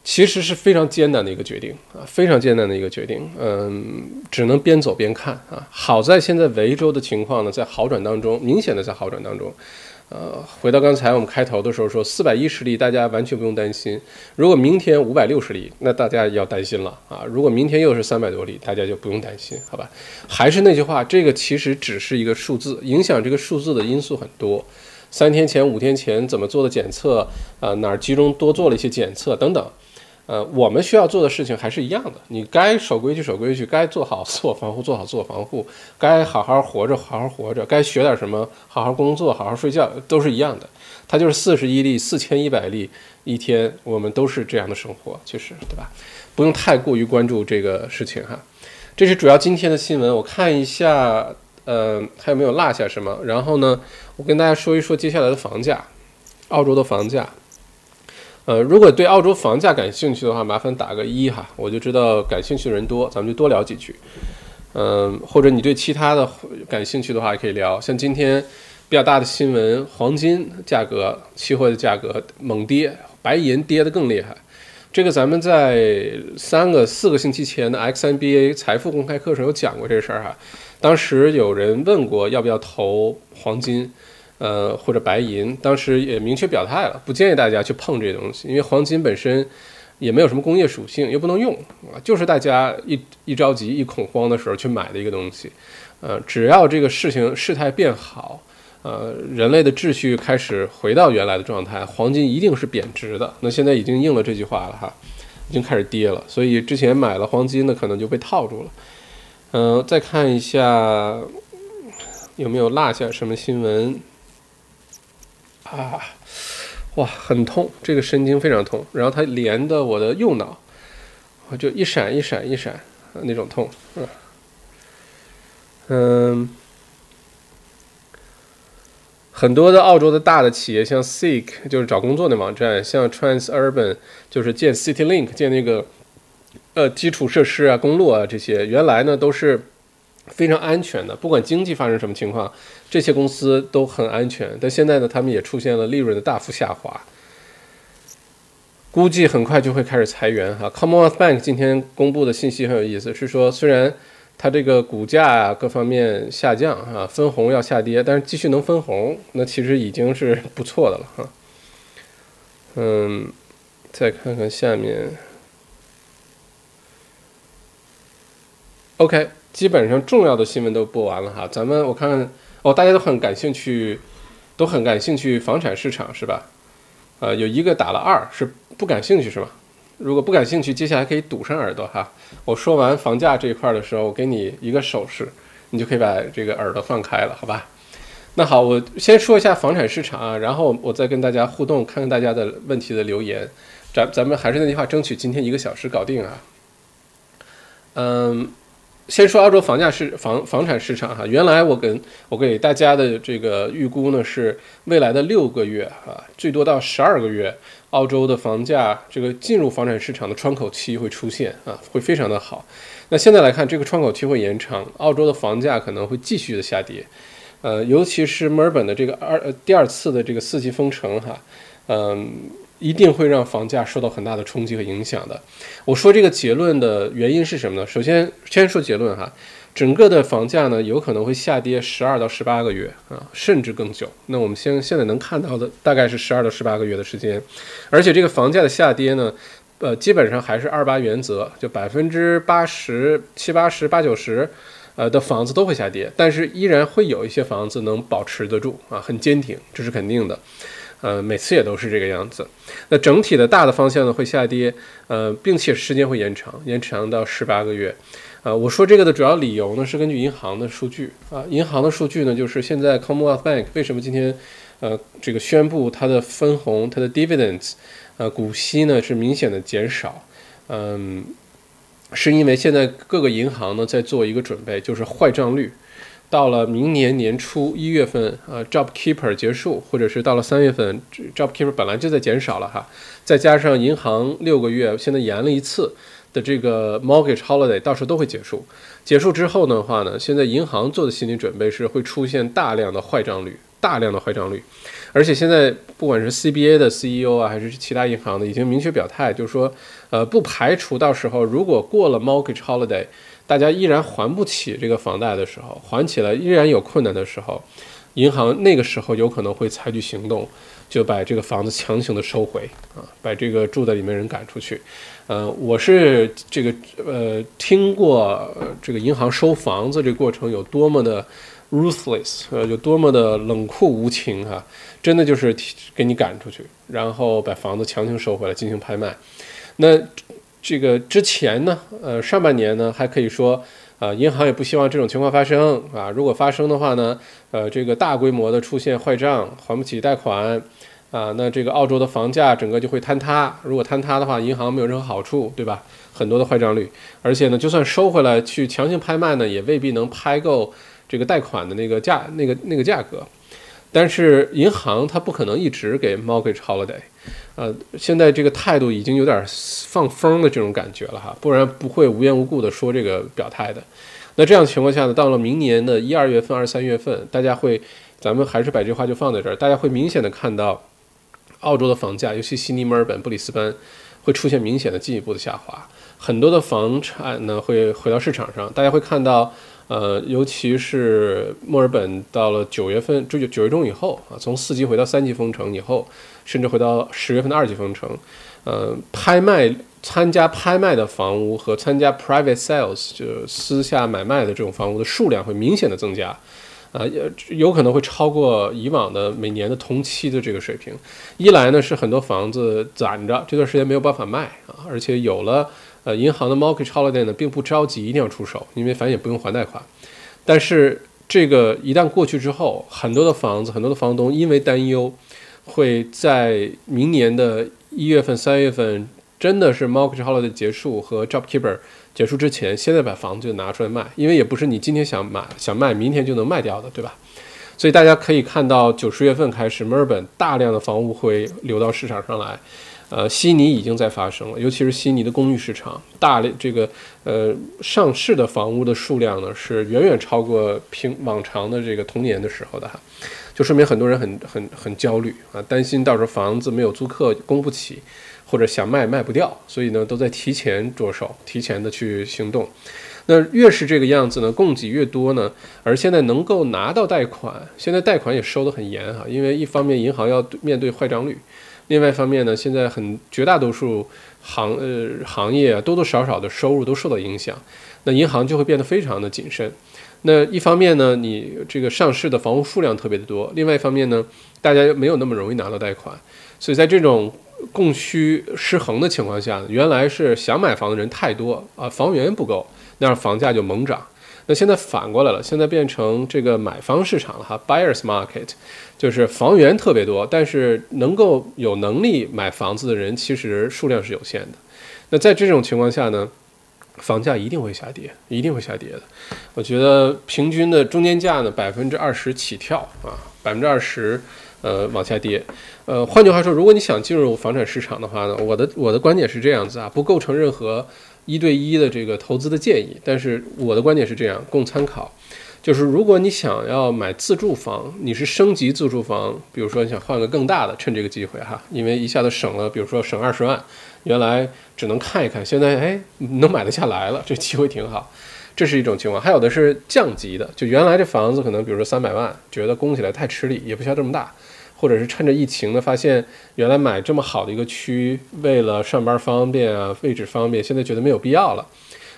其实是非常艰难的一个决定啊，非常艰难的一个决定。嗯，只能边走边看啊。好在现在维州的情况呢，在好转当中，明显的在好转当中。呃，回到刚才我们开头的时候说，四百一十例，大家完全不用担心。如果明天五百六十例，那大家要担心了啊！如果明天又是三百多例，大家就不用担心，好吧？还是那句话，这个其实只是一个数字，影响这个数字的因素很多。三天前、五天前怎么做的检测？啊，哪儿集中多做了一些检测等等。呃，我们需要做的事情还是一样的，你该守规矩守规矩，该做好自我防护做好自我防护，该好好活着好好活着，该学点什么好好工作好好睡觉，都是一样的。它就是四十一例四千一百例一天，我们都是这样的生活，其实对吧？不用太过于关注这个事情哈。这是主要今天的新闻，我看一下，呃，还有没有落下什么？然后呢，我跟大家说一说接下来的房价，澳洲的房价。呃，如果对澳洲房价感兴趣的话，麻烦打个一哈，我就知道感兴趣的人多，咱们就多聊几句。嗯，或者你对其他的感兴趣的话，也可以聊。像今天比较大的新闻，黄金价格、期货的价格猛跌，白银跌得更厉害。这个咱们在三个、四个星期前的 XNBA 财富公开课上有讲过这事儿哈。当时有人问过要不要投黄金。呃，或者白银，当时也明确表态了，不建议大家去碰这些东西，因为黄金本身，也没有什么工业属性，又不能用啊，就是大家一一着急、一恐慌的时候去买的一个东西。呃，只要这个事情事态变好，呃，人类的秩序开始回到原来的状态，黄金一定是贬值的。那现在已经应了这句话了哈，已经开始跌了。所以之前买了黄金的可能就被套住了。嗯，再看一下有没有落下什么新闻啊？哇，很痛，这个神经非常痛，然后它连的我的右脑，我就一闪一闪一闪那种痛，嗯，嗯，很多的澳洲的大的企业，像 Seek 就是找工作的网站，像 Transurban 就是建 CityLink 建那个呃基础设施啊、公路啊这些，原来呢都是。非常安全的，不管经济发生什么情况，这些公司都很安全。但现在呢，他们也出现了利润的大幅下滑，估计很快就会开始裁员哈。，common on Bank 今天公布的信息很有意思，是说虽然它这个股价各方面下降啊，分红要下跌，但是继续能分红，那其实已经是不错的了哈。嗯，再看看下面，OK。基本上重要的新闻都播完了哈，咱们我看看哦，大家都很感兴趣，都很感兴趣房产市场是吧？呃，有一个打了二，是不感兴趣是吧？如果不感兴趣，接下来可以堵上耳朵哈。我说完房价这一块的时候，我给你一个手势，你就可以把这个耳朵放开了，好吧？那好，我先说一下房产市场啊，然后我再跟大家互动，看看大家的问题的留言。咱咱们还是那句话，争取今天一个小时搞定啊。嗯。先说澳洲房价市房房产市场哈，原来我跟我给大家的这个预估呢是未来的六个月啊，最多到十二个月，澳洲的房价这个进入房产市场的窗口期会出现啊，会非常的好。那现在来看，这个窗口期会延长，澳洲的房价可能会继续的下跌，呃，尤其是墨尔本的这个二第二次的这个四级封城哈，嗯。一定会让房价受到很大的冲击和影响的。我说这个结论的原因是什么呢？首先，先说结论哈，整个的房价呢有可能会下跌十二到十八个月啊，甚至更久。那我们现现在能看到的大概是十二到十八个月的时间，而且这个房价的下跌呢，呃，基本上还是二八原则，就百分之八十七八十八九十，呃的房子都会下跌，但是依然会有一些房子能保持得住啊，很坚挺，这是肯定的。呃，每次也都是这个样子。那整体的大的方向呢会下跌，呃，并且时间会延长，延长到十八个月。啊，我说这个的主要理由呢是根据银行的数据啊，银行的数据呢就是现在 Commonwealth Bank 为什么今天呃这个宣布它的分红，它的 dividends，呃股息呢是明显的减少，嗯，是因为现在各个银行呢在做一个准备，就是坏账率。到了明年年初一月份，呃，JobKeeper 结束，或者是到了三月份，JobKeeper 本来就在减少了哈，再加上银行六个月现在延了一次的这个 Mortgage Holiday，到时候都会结束。结束之后的话呢，现在银行做的心理准备是会出现大量的坏账率，大量的坏账率，而且现在不管是 CBA 的 CEO 啊，还是其他银行的，已经明确表态，就是说，呃，不排除到时候如果过了 Mortgage Holiday。大家依然还不起这个房贷的时候，还起来依然有困难的时候，银行那个时候有可能会采取行动，就把这个房子强行的收回啊，把这个住在里面人赶出去。呃，我是这个呃听过这个银行收房子这过程有多么的 ruthless，呃，有多么的冷酷无情哈，真的就是给你赶出去，然后把房子强行收回来进行拍卖。那。这个之前呢，呃，上半年呢还可以说，啊，银行也不希望这种情况发生啊。如果发生的话呢，呃，这个大规模的出现坏账，还不起贷款，啊，那这个澳洲的房价整个就会坍塌。如果坍塌的话，银行没有任何好处，对吧？很多的坏账率，而且呢，就算收回来去强行拍卖呢，也未必能拍够这个贷款的那个价，那个那个价格。但是银行它不可能一直给 mortgage holiday。呃，现在这个态度已经有点放风的这种感觉了哈，不然不会无缘无故的说这个表态的。那这样情况下呢，到了明年的一二月份、二三月份，大家会，咱们还是把这话就放在这儿，大家会明显的看到，澳洲的房价，尤其悉尼、墨尔本、布里斯班，会出现明显的进一步的下滑，很多的房产呢会回到市场上，大家会看到。呃，尤其是墨尔本到了九月份，九九月中以后啊，从四级回到三级封城以后，甚至回到十月份的二级封城，呃，拍卖参加拍卖的房屋和参加 private sales 就私下买卖的这种房屋的数量会明显的增加，啊，有有可能会超过以往的每年的同期的这个水平。一来呢是很多房子攒着，这段时间没有办法卖啊，而且有了。呃，银行的 mortgage holiday 呢，并不着急一定要出手，因为反正也不用还贷款。但是这个一旦过去之后，很多的房子，很多的房东因为担忧，会在明年的一月份、三月份，真的是 mortgage holiday 结束和 job keeper 结束之前，现在把房子就拿出来卖，因为也不是你今天想买想卖，明天就能卖掉的，对吧？所以大家可以看到，九十月份开始，墨尔本大量的房屋会流到市场上来。呃，悉尼已经在发生了，尤其是悉尼的公寓市场，大量这个呃上市的房屋的数量呢，是远远超过平往常的这个同年的时候的哈，就说明很多人很很很焦虑啊，担心到时候房子没有租客供不起，或者想卖卖不掉，所以呢都在提前着手，提前的去行动。那越是这个样子呢，供给越多呢，而现在能够拿到贷款，现在贷款也收得很严哈，因为一方面银行要面对坏账率。另外一方面呢，现在很绝大多数行呃行业啊，多多少少的收入都受到影响，那银行就会变得非常的谨慎。那一方面呢，你这个上市的房屋数量特别的多；另外一方面呢，大家没有那么容易拿到贷款，所以在这种供需失衡的情况下，原来是想买房的人太多啊，房源不够，那样房价就猛涨。那现在反过来了，现在变成这个买方市场了哈，buyers market。就是房源特别多，但是能够有能力买房子的人其实数量是有限的。那在这种情况下呢，房价一定会下跌，一定会下跌的。我觉得平均的中间价呢，百分之二十起跳啊，百分之二十，呃，往下跌。呃，换句话说，如果你想进入房产市场的话呢，我的我的观点是这样子啊，不构成任何一对一的这个投资的建议，但是我的观点是这样，供参考。就是如果你想要买自住房，你是升级自住房，比如说你想换个更大的，趁这个机会哈，因为一下子省了，比如说省二十万，原来只能看一看，现在哎能买得下来了，这机会挺好，这是一种情况。还有的是降级的，就原来这房子可能比如说三百万，觉得供起来太吃力，也不需要这么大，或者是趁着疫情呢，发现原来买这么好的一个区，为了上班方便啊，位置方便，现在觉得没有必要了。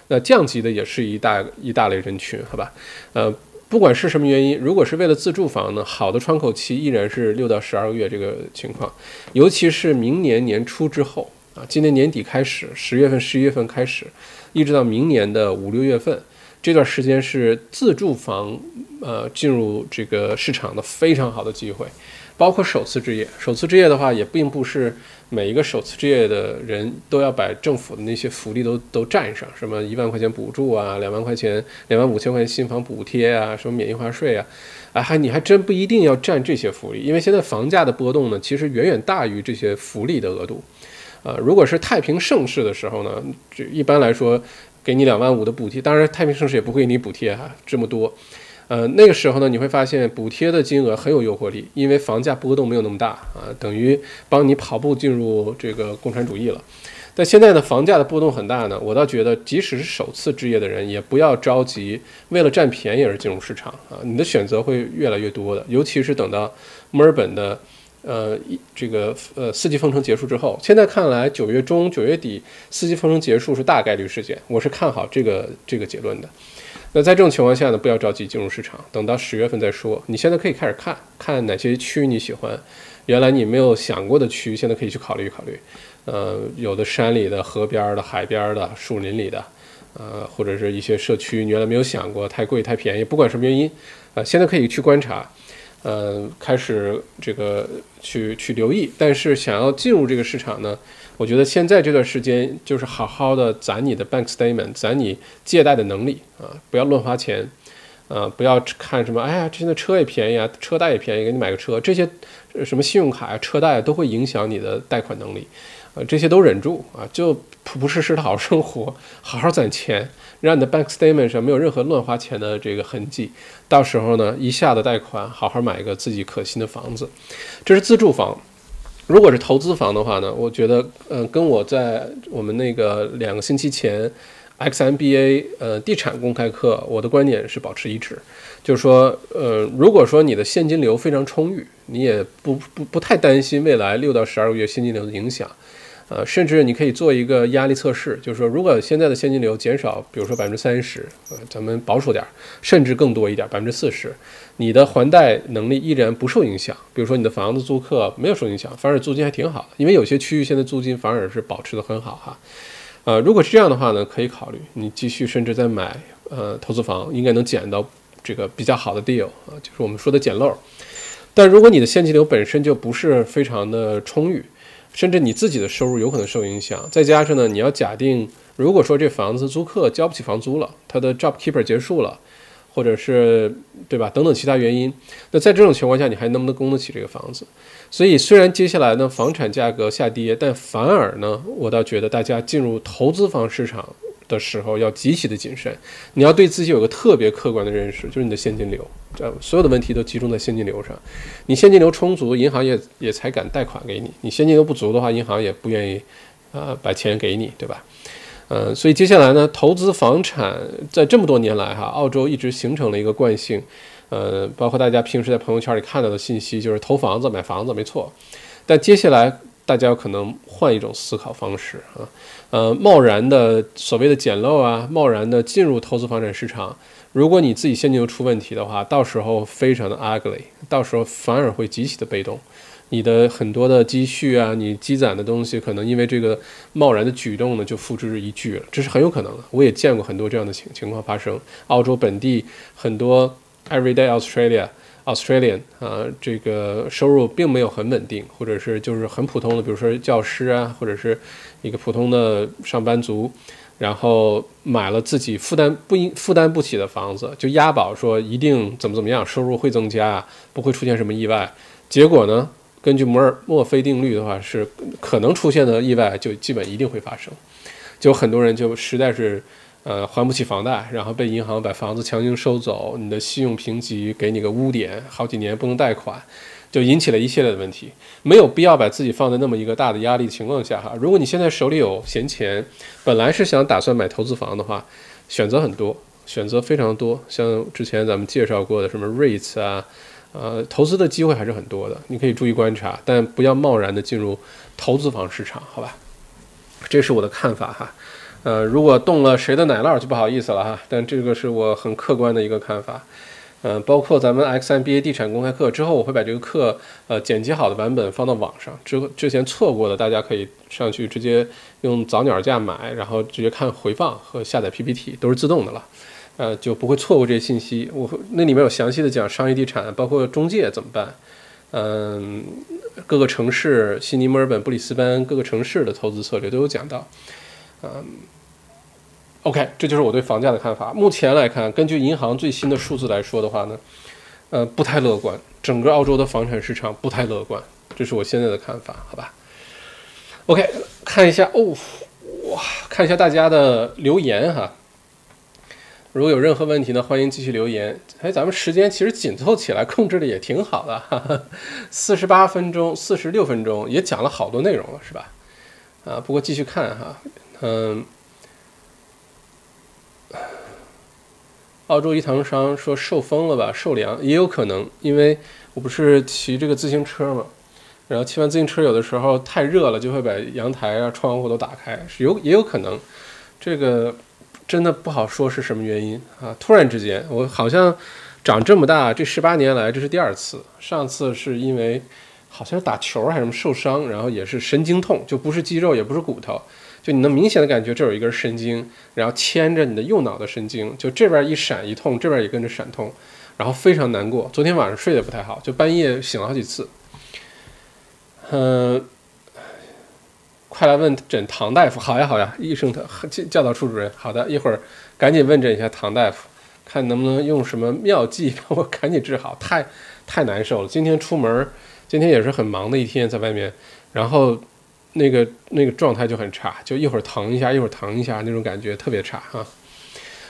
那降级的也是一大一大类人群，好吧？呃，不管是什么原因，如果是为了自住房呢，好的窗口期依然是六到十二个月这个情况，尤其是明年年初之后啊，今年年底开始，十月份、十一月份开始，一直到明年的五六月份，这段时间是自住房呃进入这个市场的非常好的机会。包括首次置业，首次置业的话，也并不是每一个首次置业的人都要把政府的那些福利都都占上，什么一万块钱补助啊，两万块钱、两万五千块钱新房补贴啊，什么免印花税啊，啊还你还真不一定要占这些福利，因为现在房价的波动呢，其实远远大于这些福利的额度，啊，如果是太平盛世的时候呢，这一般来说给你两万五的补贴，当然太平盛世也不会给你补贴哈这么多。呃，那个时候呢，你会发现补贴的金额很有诱惑力，因为房价波动没有那么大啊，等于帮你跑步进入这个共产主义了。但现在呢，房价的波动很大呢，我倒觉得，即使是首次置业的人，也不要着急为了占便宜而进入市场啊，你的选择会越来越多的，尤其是等到墨尔本的呃这个呃四季封城结束之后，现在看来九月中九月底四季封城结束是大概率事件，我是看好这个这个结论的。那在这种情况下呢，不要着急进入市场，等到十月份再说。你现在可以开始看看哪些区你喜欢，原来你没有想过的区，现在可以去考虑考虑。呃，有的山里的、河边的、海边的、树林里的，呃，或者是一些社区，你原来没有想过，太贵太便宜，不管什么原因，呃，现在可以去观察。呃，开始这个去去留意，但是想要进入这个市场呢，我觉得现在这段时间就是好好的攒你的 bank statement，攒你借贷的能力啊，不要乱花钱，啊，不要看什么，哎呀，现在车也便宜啊，车贷也便宜，给你买个车，这些什么信用卡呀、车贷啊都会影响你的贷款能力。呃，这些都忍住啊，就朴朴实实的好生活，[laughs] 好好攒钱，让你的 bank statement 上没有任何乱花钱的这个痕迹。到时候呢，一下子贷款，好好买一个自己可心的房子。这是自住房。如果是投资房的话呢，我觉得，呃，跟我在我们那个两个星期前 XMBA 呃地产公开课，我的观点是保持一致，就是说，呃，如果说你的现金流非常充裕，你也不不不太担心未来六到十二个月现金流的影响。呃，甚至你可以做一个压力测试，就是说，如果现在的现金流减少，比如说百分之三十，呃，咱们保守点，甚至更多一点，百分之四十，你的还贷能力依然不受影响。比如说你的房子租客没有受影响，反而租金还挺好的，因为有些区域现在租金反而是保持的很好哈。呃，如果是这样的话呢，可以考虑你继续甚至再买呃投资房，应该能捡到这个比较好的 deal 啊，就是我们说的捡漏。但如果你的现金流本身就不是非常的充裕，甚至你自己的收入有可能受影响，再加上呢，你要假定，如果说这房子租客交不起房租了，他的 job keeper 结束了，或者是对吧，等等其他原因，那在这种情况下，你还能不能供得起这个房子？所以虽然接下来呢房产价格下跌，但反而呢，我倒觉得大家进入投资房市场。的时候要极其的谨慎，你要对自己有个特别客观的认识，就是你的现金流，这所有的问题都集中在现金流上。你现金流充足，银行也也才敢贷款给你；你现金流不足的话，银行也不愿意，呃，把钱给你，对吧？嗯，所以接下来呢，投资房产在这么多年来哈，澳洲一直形成了一个惯性，呃，包括大家平时在朋友圈里看到的信息，就是投房子、买房子，没错。但接下来大家有可能换一种思考方式啊。呃，贸然的所谓的捡漏啊，贸然的进入投资房产市场，如果你自己现金流出问题的话，到时候非常的 ugly，到时候反而会极其的被动，你的很多的积蓄啊，你积攒的东西，可能因为这个贸然的举动呢，就付之一炬了，这是很有可能的。我也见过很多这样的情情况发生，澳洲本地很多 everyday Australia。Australian 啊，这个收入并没有很稳定，或者是就是很普通的，比如说教师啊，或者是一个普通的上班族，然后买了自己负担不应负担不起的房子，就押宝说一定怎么怎么样，收入会增加，不会出现什么意外。结果呢，根据摩尔墨菲定律的话，是可能出现的意外就基本一定会发生，就很多人就实在是。呃，还不起房贷，然后被银行把房子强行收走，你的信用评级给你个污点，好几年不能贷款，就引起了一系列的问题。没有必要把自己放在那么一个大的压力情况下哈。如果你现在手里有闲钱，本来是想打算买投资房的话，选择很多，选择非常多。像之前咱们介绍过的什么 REITs 啊，呃，投资的机会还是很多的，你可以注意观察，但不要贸然的进入投资房市场，好吧？这是我的看法哈。呃，如果动了谁的奶酪就不好意思了哈，但这个是我很客观的一个看法。嗯，包括咱们 XMBA 地产公开课之后，我会把这个课呃剪辑好的版本放到网上，之之前错过的大家可以上去直接用早鸟价买，然后直接看回放和下载 PPT 都是自动的了，呃，就不会错过这些信息。我那里面有详细的讲商业地产，包括中介怎么办，嗯，各个城市，悉尼、墨尔本、布里斯班各个城市的投资策略都有讲到，嗯。OK，这就是我对房价的看法。目前来看，根据银行最新的数字来说的话呢，呃，不太乐观。整个澳洲的房产市场不太乐观，这是我现在的看法，好吧？OK，看一下哦，哇，看一下大家的留言哈。如果有任何问题呢，欢迎继续留言。哎，咱们时间其实紧凑起来，控制的也挺好的，四十八分钟、四十六分钟，也讲了好多内容了，是吧？啊，不过继续看哈，嗯。澳洲一堂商说受风了吧，受凉也有可能，因为我不是骑这个自行车嘛，然后骑完自行车有的时候太热了，就会把阳台啊、窗户都打开，是有也有可能，这个真的不好说是什么原因啊！突然之间，我好像长这么大这十八年来这是第二次，上次是因为好像是打球还是什么受伤，然后也是神经痛，就不是肌肉也不是骨头。就你能明显的感觉这有一根神经，然后牵着你的右脑的神经，就这边一闪一痛，这边也跟着闪痛，然后非常难过。昨天晚上睡得不太好，就半夜醒了好几次。嗯，快来问诊唐大夫，好呀好呀，医生他教导处主任，好的，一会儿赶紧问诊一下唐大夫，看能不能用什么妙计把我赶紧治好，太太难受了。今天出门，今天也是很忙的一天，在外面，然后。那个那个状态就很差，就一会儿疼一下，一会儿疼一下，那种感觉特别差哈。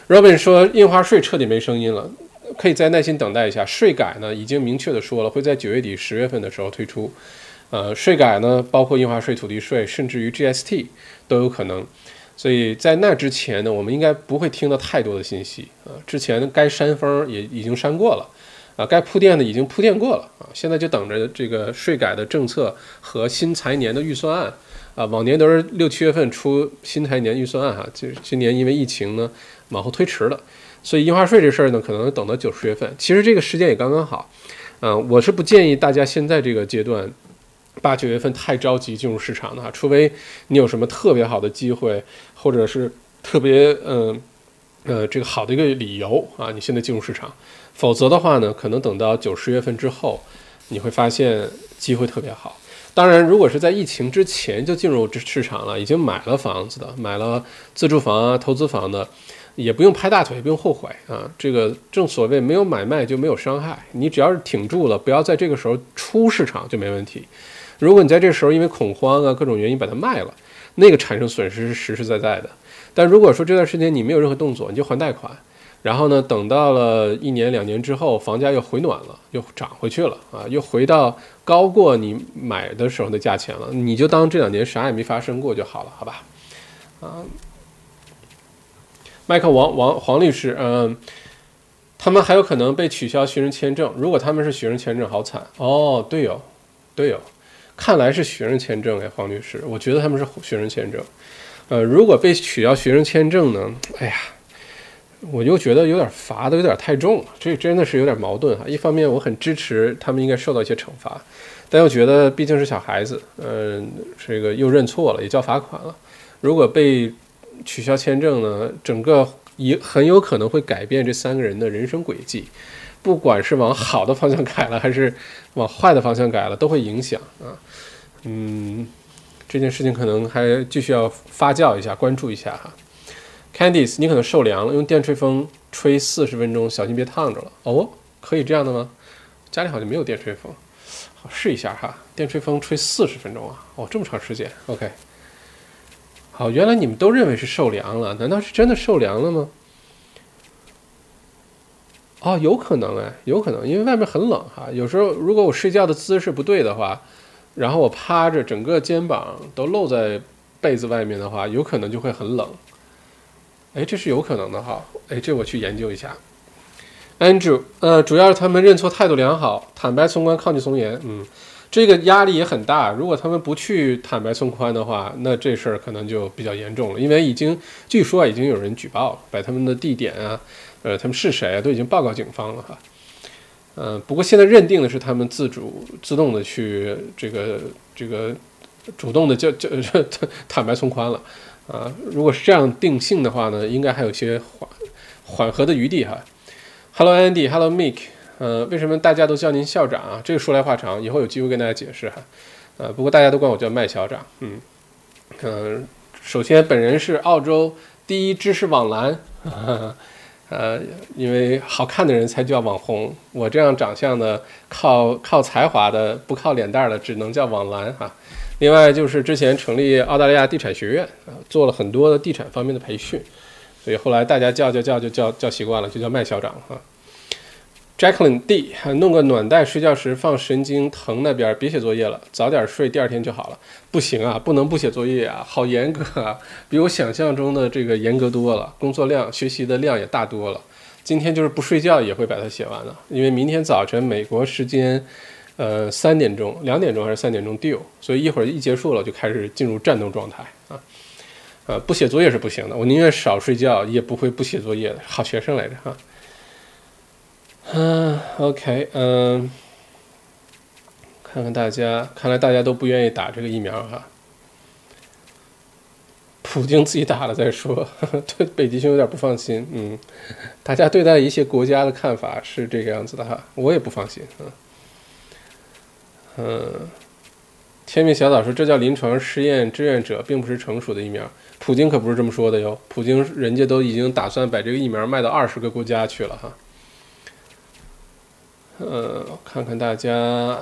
Robin 说印花税彻底没声音了，可以再耐心等待一下。税改呢已经明确的说了，会在九月底十月份的时候推出，呃，税改呢，包括印花税、土地税，甚至于 GST 都有可能。所以在那之前呢，我们应该不会听到太多的信息啊。之前该扇风也已经扇过了，啊，该铺垫的已经铺垫过了啊。现在就等着这个税改的政策和新财年的预算案啊。往年都是六七月份出新财年预算案哈，就是今年因为疫情呢往后推迟了，所以印花税这事儿呢可能等到九十月份。其实这个时间也刚刚好，嗯，我是不建议大家现在这个阶段。八九月份太着急进入市场的哈，除非你有什么特别好的机会，或者是特别嗯呃这个好的一个理由啊，你现在进入市场，否则的话呢，可能等到九十月份之后，你会发现机会特别好。当然，如果是在疫情之前就进入市场了，已经买了房子的，买了自住房啊、投资房的，也不用拍大腿，也不用后悔啊。这个正所谓没有买卖就没有伤害，你只要是挺住了，不要在这个时候出市场就没问题。如果你在这时候因为恐慌啊各种原因把它卖了，那个产生损失是实实在在的。但如果说这段时间你没有任何动作，你就还贷款，然后呢，等到了一年两年之后，房价又回暖了，又涨回去了啊，又回到高过你买的时候的价钱了，你就当这两年啥也没发生过就好了，好吧？啊，麦克王王黄律师，嗯，他们还有可能被取消学生签证，如果他们是学生签证，好惨哦，对哦，对哦。看来是学生签证哎，黄律师，我觉得他们是学生签证。呃，如果被取消学生签证呢？哎呀，我又觉得有点罚的有点太重了，这真的是有点矛盾哈。一方面我很支持他们应该受到一些惩罚，但又觉得毕竟是小孩子，嗯，这个又认错了，也交罚款了。如果被取消签证呢，整个也很有可能会改变这三个人的人生轨迹。不管是往好的方向改了，还是往坏的方向改了，都会影响啊。嗯，这件事情可能还继续要发酵一下，关注一下哈。Candice，你可能受凉了，用电吹风吹四十分钟，小心别烫着了。哦，可以这样的吗？家里好像没有电吹风，好试一下哈。电吹风吹四十分钟啊？哦，这么长时间。OK，好，原来你们都认为是受凉了，难道是真的受凉了吗？哦，有可能哎，有可能，因为外面很冷哈。有时候如果我睡觉的姿势不对的话，然后我趴着，整个肩膀都露在被子外面的话，有可能就会很冷。哎，这是有可能的哈。哎，这我去研究一下。Andrew，呃，主要是他们认错态度良好，坦白从宽，抗拒从严。嗯，这个压力也很大。如果他们不去坦白从宽的话，那这事儿可能就比较严重了，因为已经据说已经有人举报了，把他们的地点啊。呃，他们是谁啊？都已经报告警方了哈。嗯，不过现在认定的是他们自主、自动的去这个、这个主动的就就坦白从宽了啊。如果是这样定性的话呢，应该还有些缓缓和的余地哈。Hello Andy，Hello Mike，呃，为什么大家都叫您校长啊？这个说来话长，以后有机会跟大家解释哈。呃，不过大家都管我叫麦校长。嗯，嗯，首先本人是澳洲第一知识网蓝。[laughs] 呃，因为好看的人才叫网红，我这样长相的，靠靠才华的，不靠脸蛋的，只能叫网蓝哈。另外就是之前成立澳大利亚地产学院啊，做了很多的地产方面的培训，所以后来大家叫叫叫就叫叫习惯了，就叫麦校长哈。Jacqueline D，弄个暖袋，睡觉时放神经疼那边，别写作业了，早点睡，第二天就好了。不行啊，不能不写作业啊，好严格啊，比我想象中的这个严格多了，工作量、学习的量也大多了。今天就是不睡觉也会把它写完的，因为明天早晨美国时间，呃三点钟、两点钟还是三点钟 due，所以一会儿一结束了就开始进入战斗状态啊。呃，不写作业是不行的，我宁愿少睡觉，也不会不写作业的，好学生来着哈。嗯，OK，嗯，看看大家，看来大家都不愿意打这个疫苗哈。普京自己打了再说，[laughs] 对北极熊有点不放心。嗯，大家对待一些国家的看法是这个样子的哈，我也不放心。嗯，嗯，天命小岛说这叫临床试验志愿者，并不是成熟的疫苗。普京可不是这么说的哟，普京人家都已经打算把这个疫苗卖到二十个国家去了哈。呃，看看大家，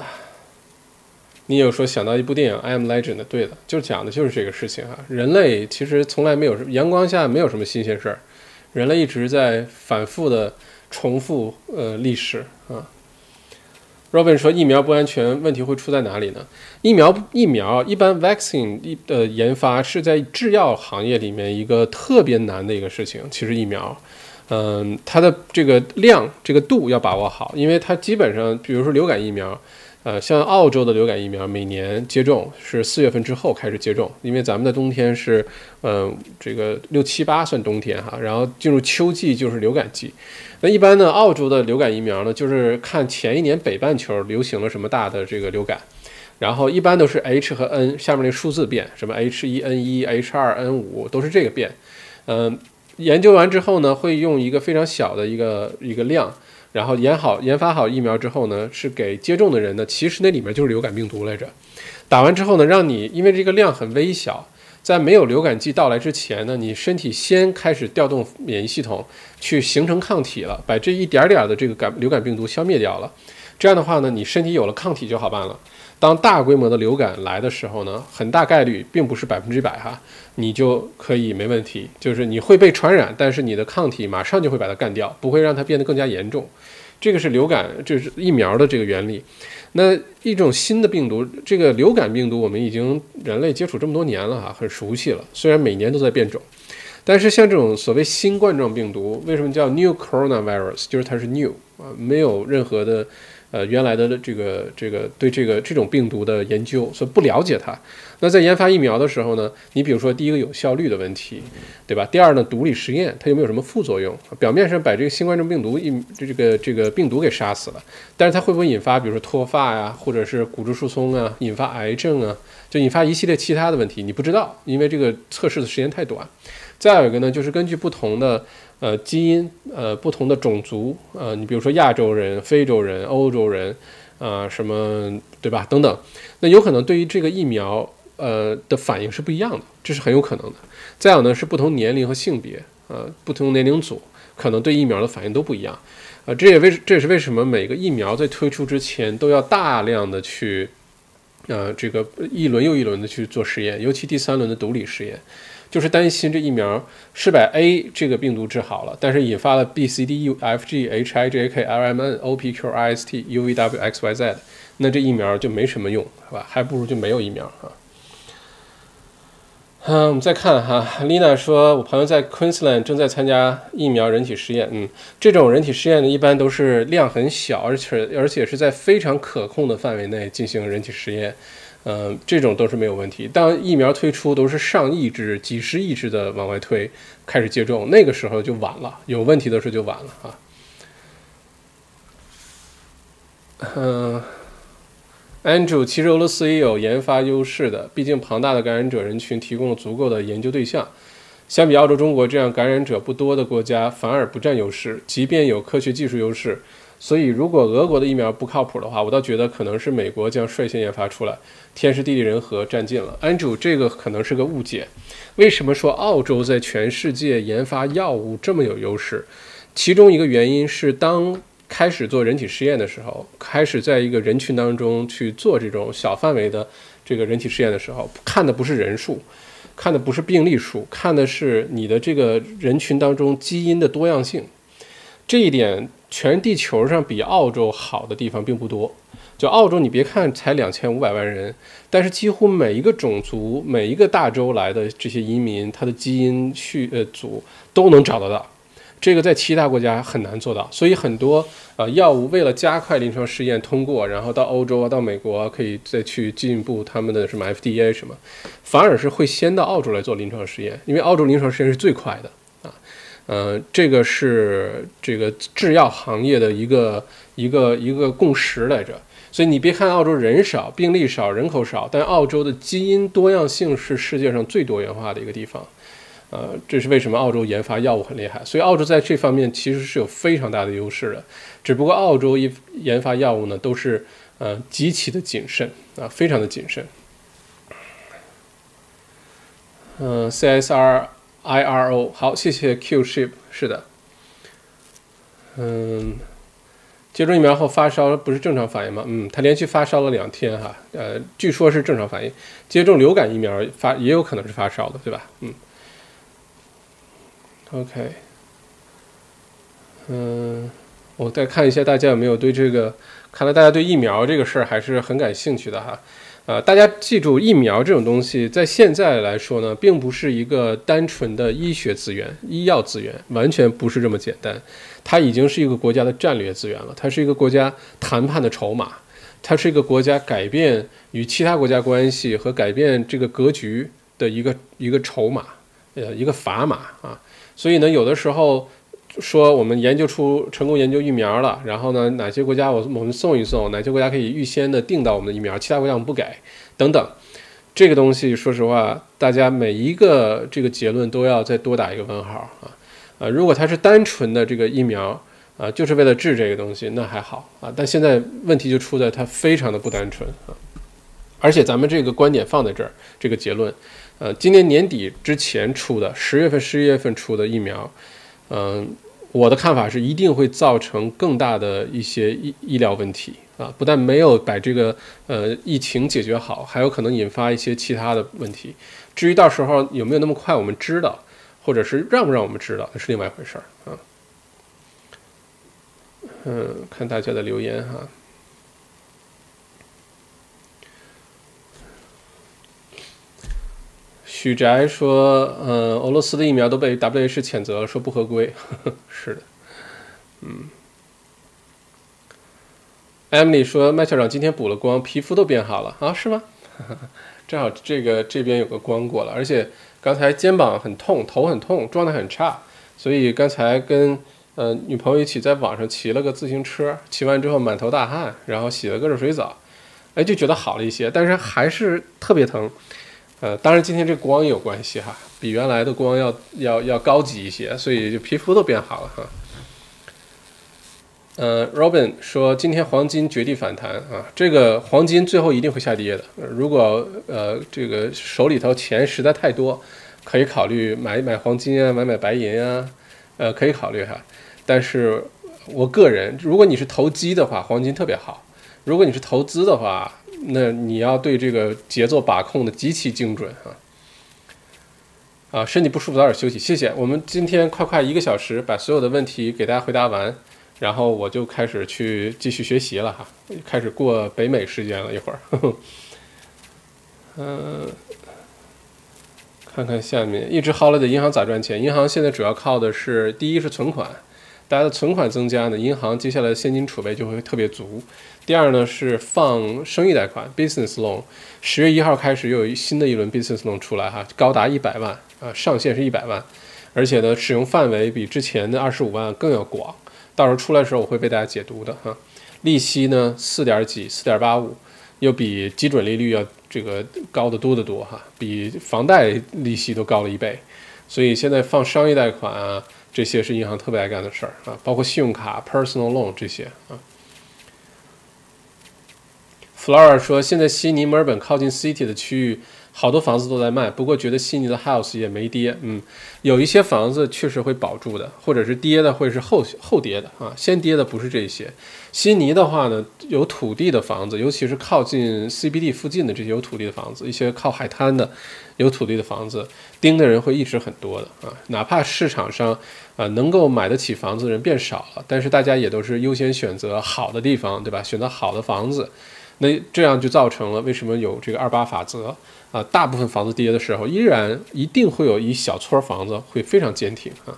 你有说想到一部电影《I Am Legend》对的，就讲的就是这个事情啊。人类其实从来没有阳光下没有什么新鲜事儿，人类一直在反复的重复呃历史啊。Robin 说疫苗不安全，问题会出在哪里呢？疫苗疫苗一般 vaccine 的研发是在制药行业里面一个特别难的一个事情。其实疫苗，嗯，它的这个量、这个度要把握好，因为它基本上，比如说流感疫苗。呃，像澳洲的流感疫苗，每年接种是四月份之后开始接种，因为咱们的冬天是，嗯，这个六七八算冬天哈，然后进入秋季就是流感季。那一般呢，澳洲的流感疫苗呢，就是看前一年北半球流行了什么大的这个流感，然后一般都是 H 和 N 下面那数字变，什么 H 一 N 一、H 二 N 五都是这个变。嗯，研究完之后呢，会用一个非常小的一个一个量。然后研好研发好疫苗之后呢，是给接种的人呢，其实那里面就是流感病毒来着。打完之后呢，让你因为这个量很微小，在没有流感季到来之前呢，你身体先开始调动免疫系统去形成抗体了，把这一点点的这个感流感病毒消灭掉了。这样的话呢，你身体有了抗体就好办了。当大规模的流感来的时候呢，很大概率并不是百分之百哈，你就可以没问题，就是你会被传染，但是你的抗体马上就会把它干掉，不会让它变得更加严重。这个是流感，这是疫苗的这个原理。那一种新的病毒，这个流感病毒，我们已经人类接触这么多年了哈，很熟悉了。虽然每年都在变种，但是像这种所谓新冠状病毒，为什么叫 new coronavirus？就是它是 new 啊，没有任何的。呃，原来的这个这个对这个这种病毒的研究，所以不了解它。那在研发疫苗的时候呢，你比如说第一个有效率的问题，对吧？第二呢，毒理实验它有没有什么副作用？表面上把这个新冠状病毒疫这个这个病毒给杀死了，但是它会不会引发比如说脱发呀，或者是骨质疏松啊，引发癌症啊，就引发一系列其他的问题？你不知道，因为这个测试的时间太短。再有一个呢，就是根据不同的。呃，基因呃不同的种族呃，你比如说亚洲人、非洲人、欧洲人，啊什么对吧？等等，那有可能对于这个疫苗呃的反应是不一样的，这是很有可能的。再有呢是不同年龄和性别，呃不同年龄组可能对疫苗的反应都不一样，啊这也为这也是为什么每个疫苗在推出之前都要大量的去，呃这个一轮又一轮的去做实验，尤其第三轮的毒理实验。就是担心这疫苗是把 A 这个病毒治好了，但是引发了 B、C、D、U、F、G、H、I、J、K、L、M、N、O、P、Q、R、S、T、U、V、W、X、Y、Z，那这疫苗就没什么用，是吧？还不如就没有疫苗啊。嗯，我们再看哈，Lina 说，我朋友在 Queensland 正在参加疫苗人体实验。嗯，这种人体实验呢，一般都是量很小，而且而且是在非常可控的范围内进行人体实验。嗯，这种都是没有问题。当疫苗推出都是上亿只、几十亿只的往外推，开始接种，那个时候就晚了。有问题的时候就晚了啊。嗯，Andrew，其实俄罗斯也有研发优势的，毕竟庞大的感染者人群提供了足够的研究对象。相比澳洲、中国这样感染者不多的国家，反而不占优势。即便有科学技术优势。所以，如果俄国的疫苗不靠谱的话，我倒觉得可能是美国将率先研发出来，天时地利人和占尽了。安主，这个可能是个误解。为什么说澳洲在全世界研发药物这么有优势？其中一个原因是，当开始做人体试验的时候，开始在一个人群当中去做这种小范围的这个人体试验的时候，看的不是人数，看的不是病例数，看的是你的这个人群当中基因的多样性。这一点。全地球上比澳洲好的地方并不多，就澳洲，你别看才两千五百万人，但是几乎每一个种族、每一个大洲来的这些移民，他的基因序呃组都能找得到，这个在其他国家很难做到。所以很多呃药物为了加快临床试验通过，然后到欧洲啊、到美国可以再去进一步他们的什么 FDA 什么，反而是会先到澳洲来做临床试验，因为澳洲临床试验是最快的。呃，这个是这个制药行业的一个一个一个共识来着。所以你别看澳洲人少、病例少、人口少，但澳洲的基因多样性是世界上最多元化的一个地方。呃，这是为什么澳洲研发药物很厉害。所以澳洲在这方面其实是有非常大的优势的。只不过澳洲一研发药物呢，都是呃极其的谨慎啊，非常的谨慎。嗯，CSR。I R O 好，谢谢 Q ship 是的，嗯，接种疫苗后发烧不是正常反应吗？嗯，他连续发烧了两天哈，呃，据说是正常反应。接种流感疫苗发也有可能是发烧的，对吧？嗯，OK，嗯，我再看一下大家有没有对这个，看来大家对疫苗这个事儿还是很感兴趣的哈。呃，大家记住，疫苗这种东西在现在来说呢，并不是一个单纯的医学资源、医药资源，完全不是这么简单。它已经是一个国家的战略资源了，它是一个国家谈判的筹码，它是一个国家改变与其他国家关系和改变这个格局的一个一个筹码，呃，一个砝码啊。所以呢，有的时候。说我们研究出成功研究疫苗了，然后呢，哪些国家我我们送一送，哪些国家可以预先的订到我们的疫苗，其他国家我们不给，等等，这个东西说实话，大家每一个这个结论都要再多打一个问号啊啊！如果它是单纯的这个疫苗啊，就是为了治这个东西，那还好啊，但现在问题就出在它非常的不单纯啊，而且咱们这个观点放在这儿，这个结论，呃，今年年底之前出的十月份、十一月份出的疫苗。嗯，我的看法是一定会造成更大的一些医医疗问题啊！不但没有把这个呃疫情解决好，还有可能引发一些其他的问题。至于到时候有没有那么快我们知道，或者是让不让我们知道，那是另外一回事儿啊。嗯，看大家的留言哈。许宅说：“嗯，俄罗斯的疫苗都被 W H 谴责，说不合规。[laughs] 是的，嗯。”Emily 说：“麦校长今天补了光，皮肤都变好了啊？是吗？[laughs] 正好这个这边有个光过了，而且刚才肩膀很痛，头很痛，状态很差，所以刚才跟呃女朋友一起在网上骑了个自行车，骑完之后满头大汗，然后洗了个热水澡，哎，就觉得好了一些，但是还是特别疼。”呃，当然今天这光有关系哈，比原来的光要要要高级一些，所以就皮肤都变好了哈。呃，Robin 说今天黄金绝地反弹啊，这个黄金最后一定会下跌的。如果呃这个手里头钱实在太多，可以考虑买买黄金啊，买买白银啊，呃可以考虑哈。但是我个人，如果你是投机的话，黄金特别好；如果你是投资的话，那你要对这个节奏把控的极其精准啊！啊，身体不舒服早点休息，谢谢。我们今天快快一个小时把所有的问题给大家回答完，然后我就开始去继续学习了哈，开始过北美时间了一会儿。嗯，看看下面，一直 hold 的银行咋赚钱？银行现在主要靠的是第一是存款，大家的存款增加呢，银行接下来的现金储备就会特别足。第二呢是放生意贷款 （business loan），十月一号开始又有新的一轮 business loan 出来哈，高达一百万啊，上限是一百万，而且呢使用范围比之前的二十五万更要广。到时候出来的时候我会为大家解读的哈。利息呢四点几，四点八五，又比基准利率要这个高得多得多哈，比房贷利息都高了一倍。所以现在放商业贷款啊，这些是银行特别爱干的事儿啊，包括信用卡 （personal loan） 这些啊。Flora 说：“现在悉尼、墨尔本靠近 City 的区域，好多房子都在卖。不过觉得悉尼的 House 也没跌。嗯，有一些房子确实会保住的，或者是跌的，会是后后跌的啊。先跌的不是这些。悉尼的话呢，有土地的房子，尤其是靠近 CBD 附近的这些有土地的房子，一些靠海滩的有土地的房子，盯的人会一直很多的啊。哪怕市场上啊能够买得起房子的人变少了，但是大家也都是优先选择好的地方，对吧？选择好的房子。”那这样就造成了为什么有这个二八法则啊？大部分房子跌的时候，依然一定会有一小撮房子会非常坚挺啊。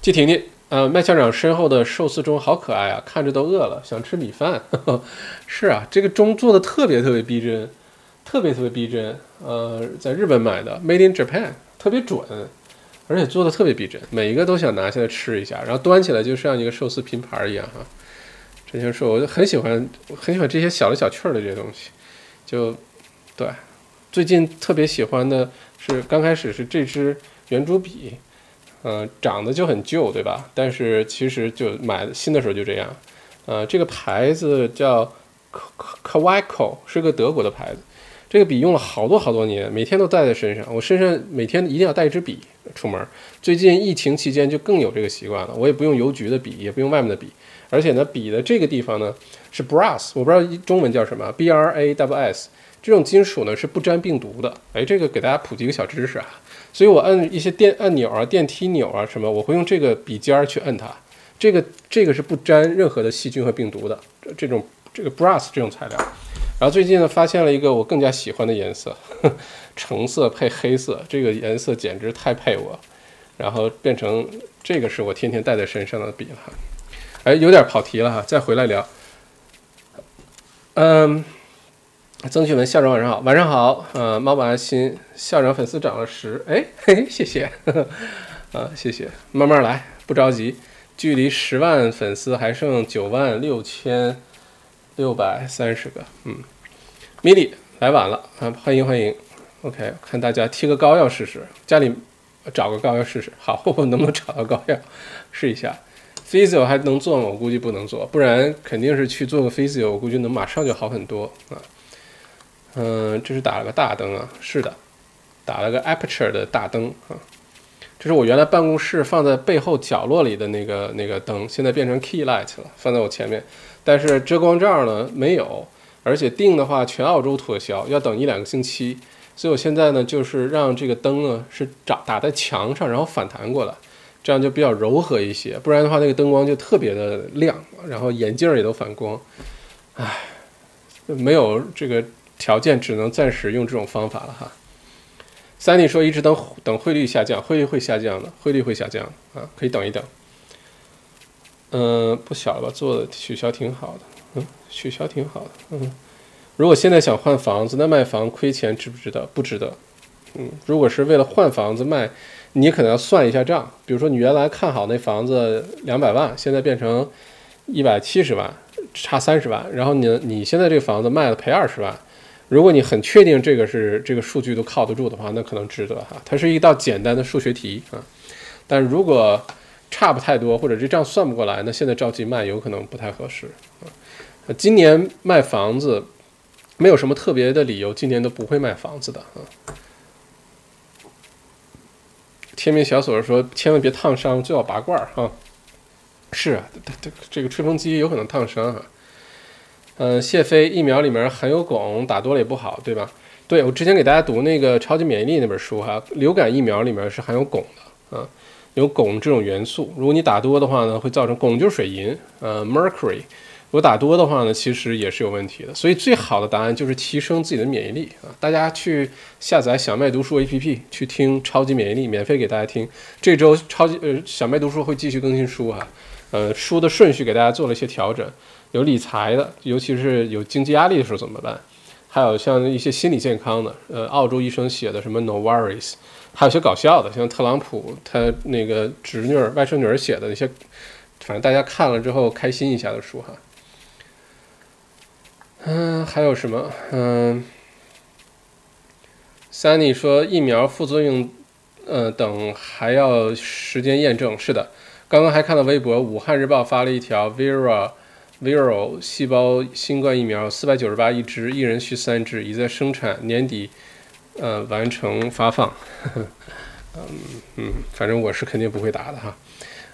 季婷婷，呃，麦校长身后的寿司钟好可爱啊，看着都饿了，想吃米饭。[laughs] 是啊，这个钟做的特别特别逼真，特别特别逼真。呃，在日本买的，Made in Japan，特别准，而且做的特别逼真，每一个都想拿下来吃一下，然后端起来就像一个寿司拼盘一样哈。这些说，我就很喜欢，很喜欢这些小来小趣儿的这些东西，就对。最近特别喜欢的是，刚开始是这支圆珠笔，嗯，长得就很旧，对吧？但是其实就买新的时候就这样。呃，这个牌子叫 K Kawaiko，是个德国的牌子。这个笔用了好多好多年，每天都带在身上。我身上每天一定要带一支笔出门。最近疫情期间就更有这个习惯了，我也不用邮局的笔，也不用外面的笔。而且呢，笔的这个地方呢是 brass，我不知道中文叫什么，b r a w s，这种金属呢是不沾病毒的。哎，这个给大家普及一个小知识啊。所以我摁一些电按钮啊、电梯钮啊什么，我会用这个笔尖儿去摁它，这个这个是不沾任何的细菌和病毒的，这种这个 brass 这种材料。然后最近呢，发现了一个我更加喜欢的颜色，[laughs] 橙色配黑色，这个颜色简直太配我。然后变成这个是我天天带在身上的笔了。哎，有点跑题了哈，再回来聊。嗯，曾旭文校长晚上好，晚上好。呃，猫宝安心校长粉丝涨了十，哎嘿，谢谢，啊 [laughs] 谢谢，慢慢来，不着急。距离十万粉丝还剩九万六千。六百三十个，嗯，米莉来晚了啊，欢迎欢迎，OK，看大家贴个膏药试试，家里找个膏药试试，好，[laughs] 我能不能找到膏药试一下？Physio 还能做吗？我估计不能做，不然肯定是去做个 Physio，我估计能马上就好很多啊。嗯，这是打了个大灯啊，是的，打了个 Aperture 的大灯啊，这是我原来办公室放在背后角落里的那个那个灯，现在变成 Key Light 了，放在我前面。但是遮光罩呢没有，而且订的话全澳洲脱销，要等一两个星期。所以我现在呢就是让这个灯呢是打打在墙上，然后反弹过来，这样就比较柔和一些。不然的话那个灯光就特别的亮，然后眼镜也都反光。唉，没有这个条件，只能暂时用这种方法了哈。三弟说一直等等汇率下降，汇率会下降的，汇率会下降啊，可以等一等。嗯，不小了吧？做的取消挺好的，嗯，取消挺好的，嗯。如果现在想换房子，那卖房亏钱值不值得？不值得，嗯。如果是为了换房子卖，你可能要算一下账。比如说你原来看好那房子两百万，现在变成一百七十万，差三十万。然后你你现在这个房子卖了赔二十万，如果你很确定这个是这个数据都靠得住的话，那可能值得哈。它是一道简单的数学题啊。但如果差不太多，或者这账算不过来，那现在着急卖有可能不太合适啊。今年卖房子没有什么特别的理由，今年都不会卖房子的啊。天命小锁说：“千万别烫伤，最好拔罐儿哈。”是啊，这这个吹风机有可能烫伤哈。嗯，谢飞，疫苗里面含有汞，打多了也不好，对吧？对我之前给大家读那个《超级免疫力》那本书哈，流感疫苗里面是含有汞的啊。有汞这种元素，如果你打多的话呢，会造成汞就是水银，呃，mercury。果打多的话呢，其实也是有问题的。所以最好的答案就是提升自己的免疫力啊！大家去下载小麦读书 APP 去听超级免疫力，免费给大家听。这周超级呃小麦读书会继续更新书哈，呃，书的顺序给大家做了一些调整，有理财的，尤其是有经济压力的时候怎么办？还有像一些心理健康的，呃，澳洲医生写的什么 No Worries。还有些搞笑的，像特朗普他那个侄女儿、外甥女儿写的那些，反正大家看了之后开心一下的书哈。嗯，还有什么？嗯，Sunny 说疫苗副作用，呃等还要时间验证。是的，刚刚还看到微博，武汉日报发了一条 Vera Viral 细胞新冠疫苗，四百九十八一支，一人需三支，已在生产，年底。呃，完成发放，[laughs] 嗯嗯，反正我是肯定不会打的哈。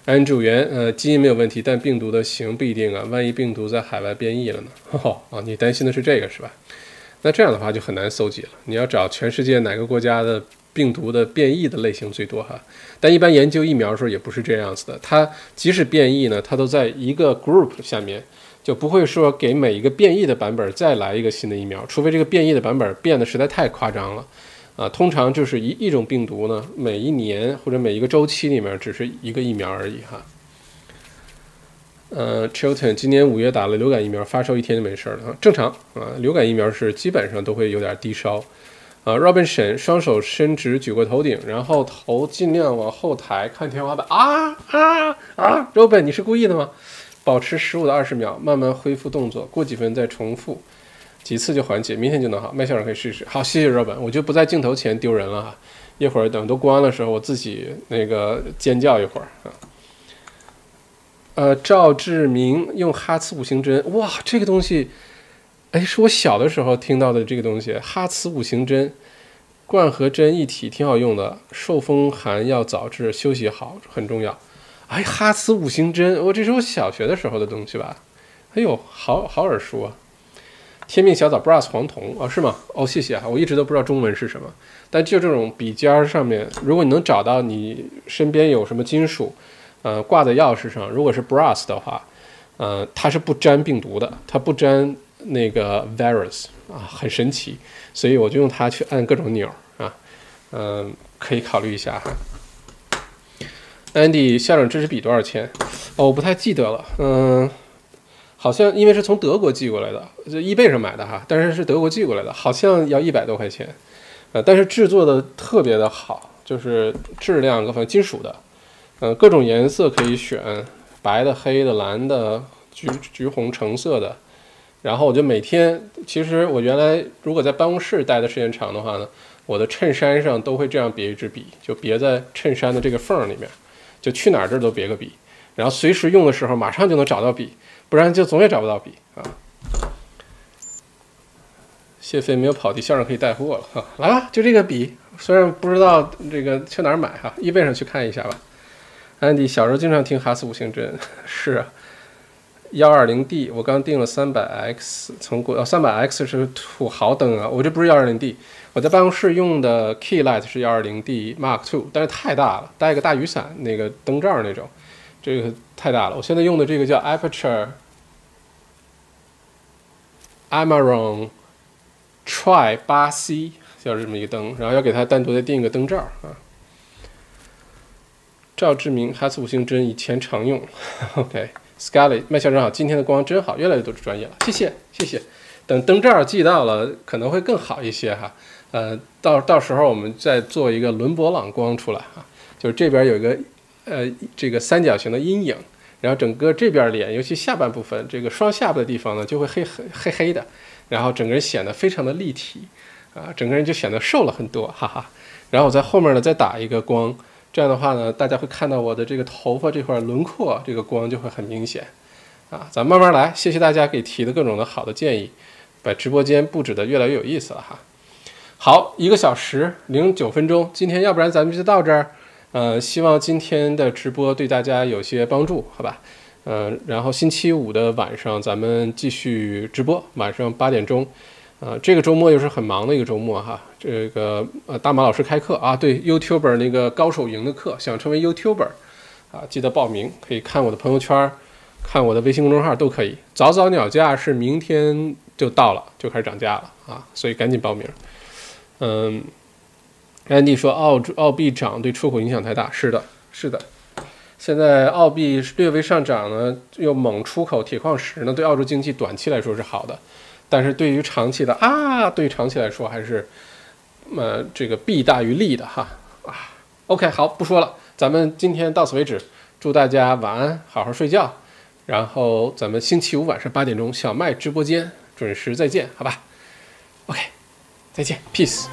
安主元，呃，基因没有问题，但病毒的型不一定啊，万一病毒在海外变异了呢？[laughs] 哦，你担心的是这个是吧？那这样的话就很难搜集了，你要找全世界哪个国家的病毒的变异的类型最多哈。但一般研究疫苗的时候也不是这样子的，它即使变异呢，它都在一个 group 下面。就不会说给每一个变异的版本再来一个新的疫苗，除非这个变异的版本变得实在太夸张了，啊，通常就是一一种病毒呢，每一年或者每一个周期里面只是一个疫苗而已哈。呃，Chilton 今年五月打了流感疫苗，发烧一天就没事了，正常啊，流感疫苗是基本上都会有点低烧。啊，Robinson 双手伸直举过头顶，然后头尽量往后抬，看天花板啊啊啊！Robin 你是故意的吗？保持十五到二十秒，慢慢恢复动作，过几分再重复几次就缓解，明天就能好。麦校长可以试试。好，谢谢热本，我就不在镜头前丢人了哈。一会儿等都关的时候，我自己那个尖叫一会儿啊。呃，赵志明用哈茨五行针，哇，这个东西，哎，是我小的时候听到的这个东西，哈茨五行针，罐和针一体，挺好用的。受风寒要早治，休息好很重要。哎，哈茨五行针，我这是我小学的时候的东西吧？哎呦，好好耳熟啊！天命小枣 brass 黄铜哦，是吗？哦，谢谢啊，我一直都不知道中文是什么。但就这种笔尖儿上面，如果你能找到你身边有什么金属，呃，挂在钥匙上，如果是 brass 的话，呃，它是不沾病毒的，它不沾那个 virus 啊，很神奇，所以我就用它去按各种钮啊，嗯，可以考虑一下哈。Andy 校长这支笔多少钱？哦，我不太记得了，嗯，好像因为是从德国寄过来的，就易贝上买的哈，但是是德国寄过来的，好像要一百多块钱，呃，但是制作的特别的好，就是质量各方面金属的，嗯，各种颜色可以选，白的、黑的、蓝的、橘橘红、橙色的，然后我就每天，其实我原来如果在办公室待的时间长的话呢，我的衬衫上都会这样别一支笔，就别在衬衫的这个缝里面。就去哪儿这儿都别个笔，然后随时用的时候马上就能找到笔，不然就总也找不到笔啊。谢飞没有跑题，校长可以带货了哈，来吧，就这个笔，虽然不知道这个去哪儿买哈，易贝上去看一下吧。安迪小时候经常听哈斯五行针，[laughs] 是啊，幺二零 D，我刚订了三百 X，从国哦三百 X 是土豪灯啊，我这不是幺二零 D。我在办公室用的 Key Light 是幺二零 D Mark Two，但是太大了，带个大雨伞那个灯罩那种，这个太大了。我现在用的这个叫 Aperture Amaron Tri 八 C，就是这么一个灯，然后要给它单独再订一个灯罩啊。赵志明，哈斯五星针以前常用。[laughs] OK，Scarlett，麦校长好，今天的光真好，越来越多的专业了，谢谢谢谢。等灯罩寄到了，可能会更好一些哈。呃，到到时候我们再做一个伦勃朗光出来啊，就是这边有一个呃这个三角形的阴影，然后整个这边脸，尤其下半部分这个双下巴的地方呢，就会黑黑黑黑的，然后整个人显得非常的立体啊，整个人就显得瘦了很多，哈哈。然后我在后面呢再打一个光，这样的话呢，大家会看到我的这个头发这块轮廓，这个光就会很明显啊。咱慢慢来，谢谢大家给提的各种的好的建议，把直播间布置的越来越有意思了哈。好，一个小时零九分钟，今天要不然咱们就到这儿。呃，希望今天的直播对大家有些帮助，好吧？嗯，然后星期五的晚上咱们继续直播，晚上八点钟。呃，这个周末又是很忙的一个周末哈。这个呃，大马老师开课啊，对，YouTuber 那个高手营的课，想成为 YouTuber 啊，记得报名，可以看我的朋友圈，看我的微信公众号都可以。早早鸟价是明天就到了，就开始涨价了啊，所以赶紧报名。嗯，安迪说澳澳币涨对出口影响太大，是的，是的。现在澳币略微上涨呢，又猛出口铁矿石呢，对澳洲经济短期来说是好的，但是对于长期的啊，对于长期来说还是呃这个弊大于利的哈啊。OK，好，不说了，咱们今天到此为止，祝大家晚安，好好睡觉，然后咱们星期五晚上八点钟小麦直播间准时再见，好吧？OK。再见，peace。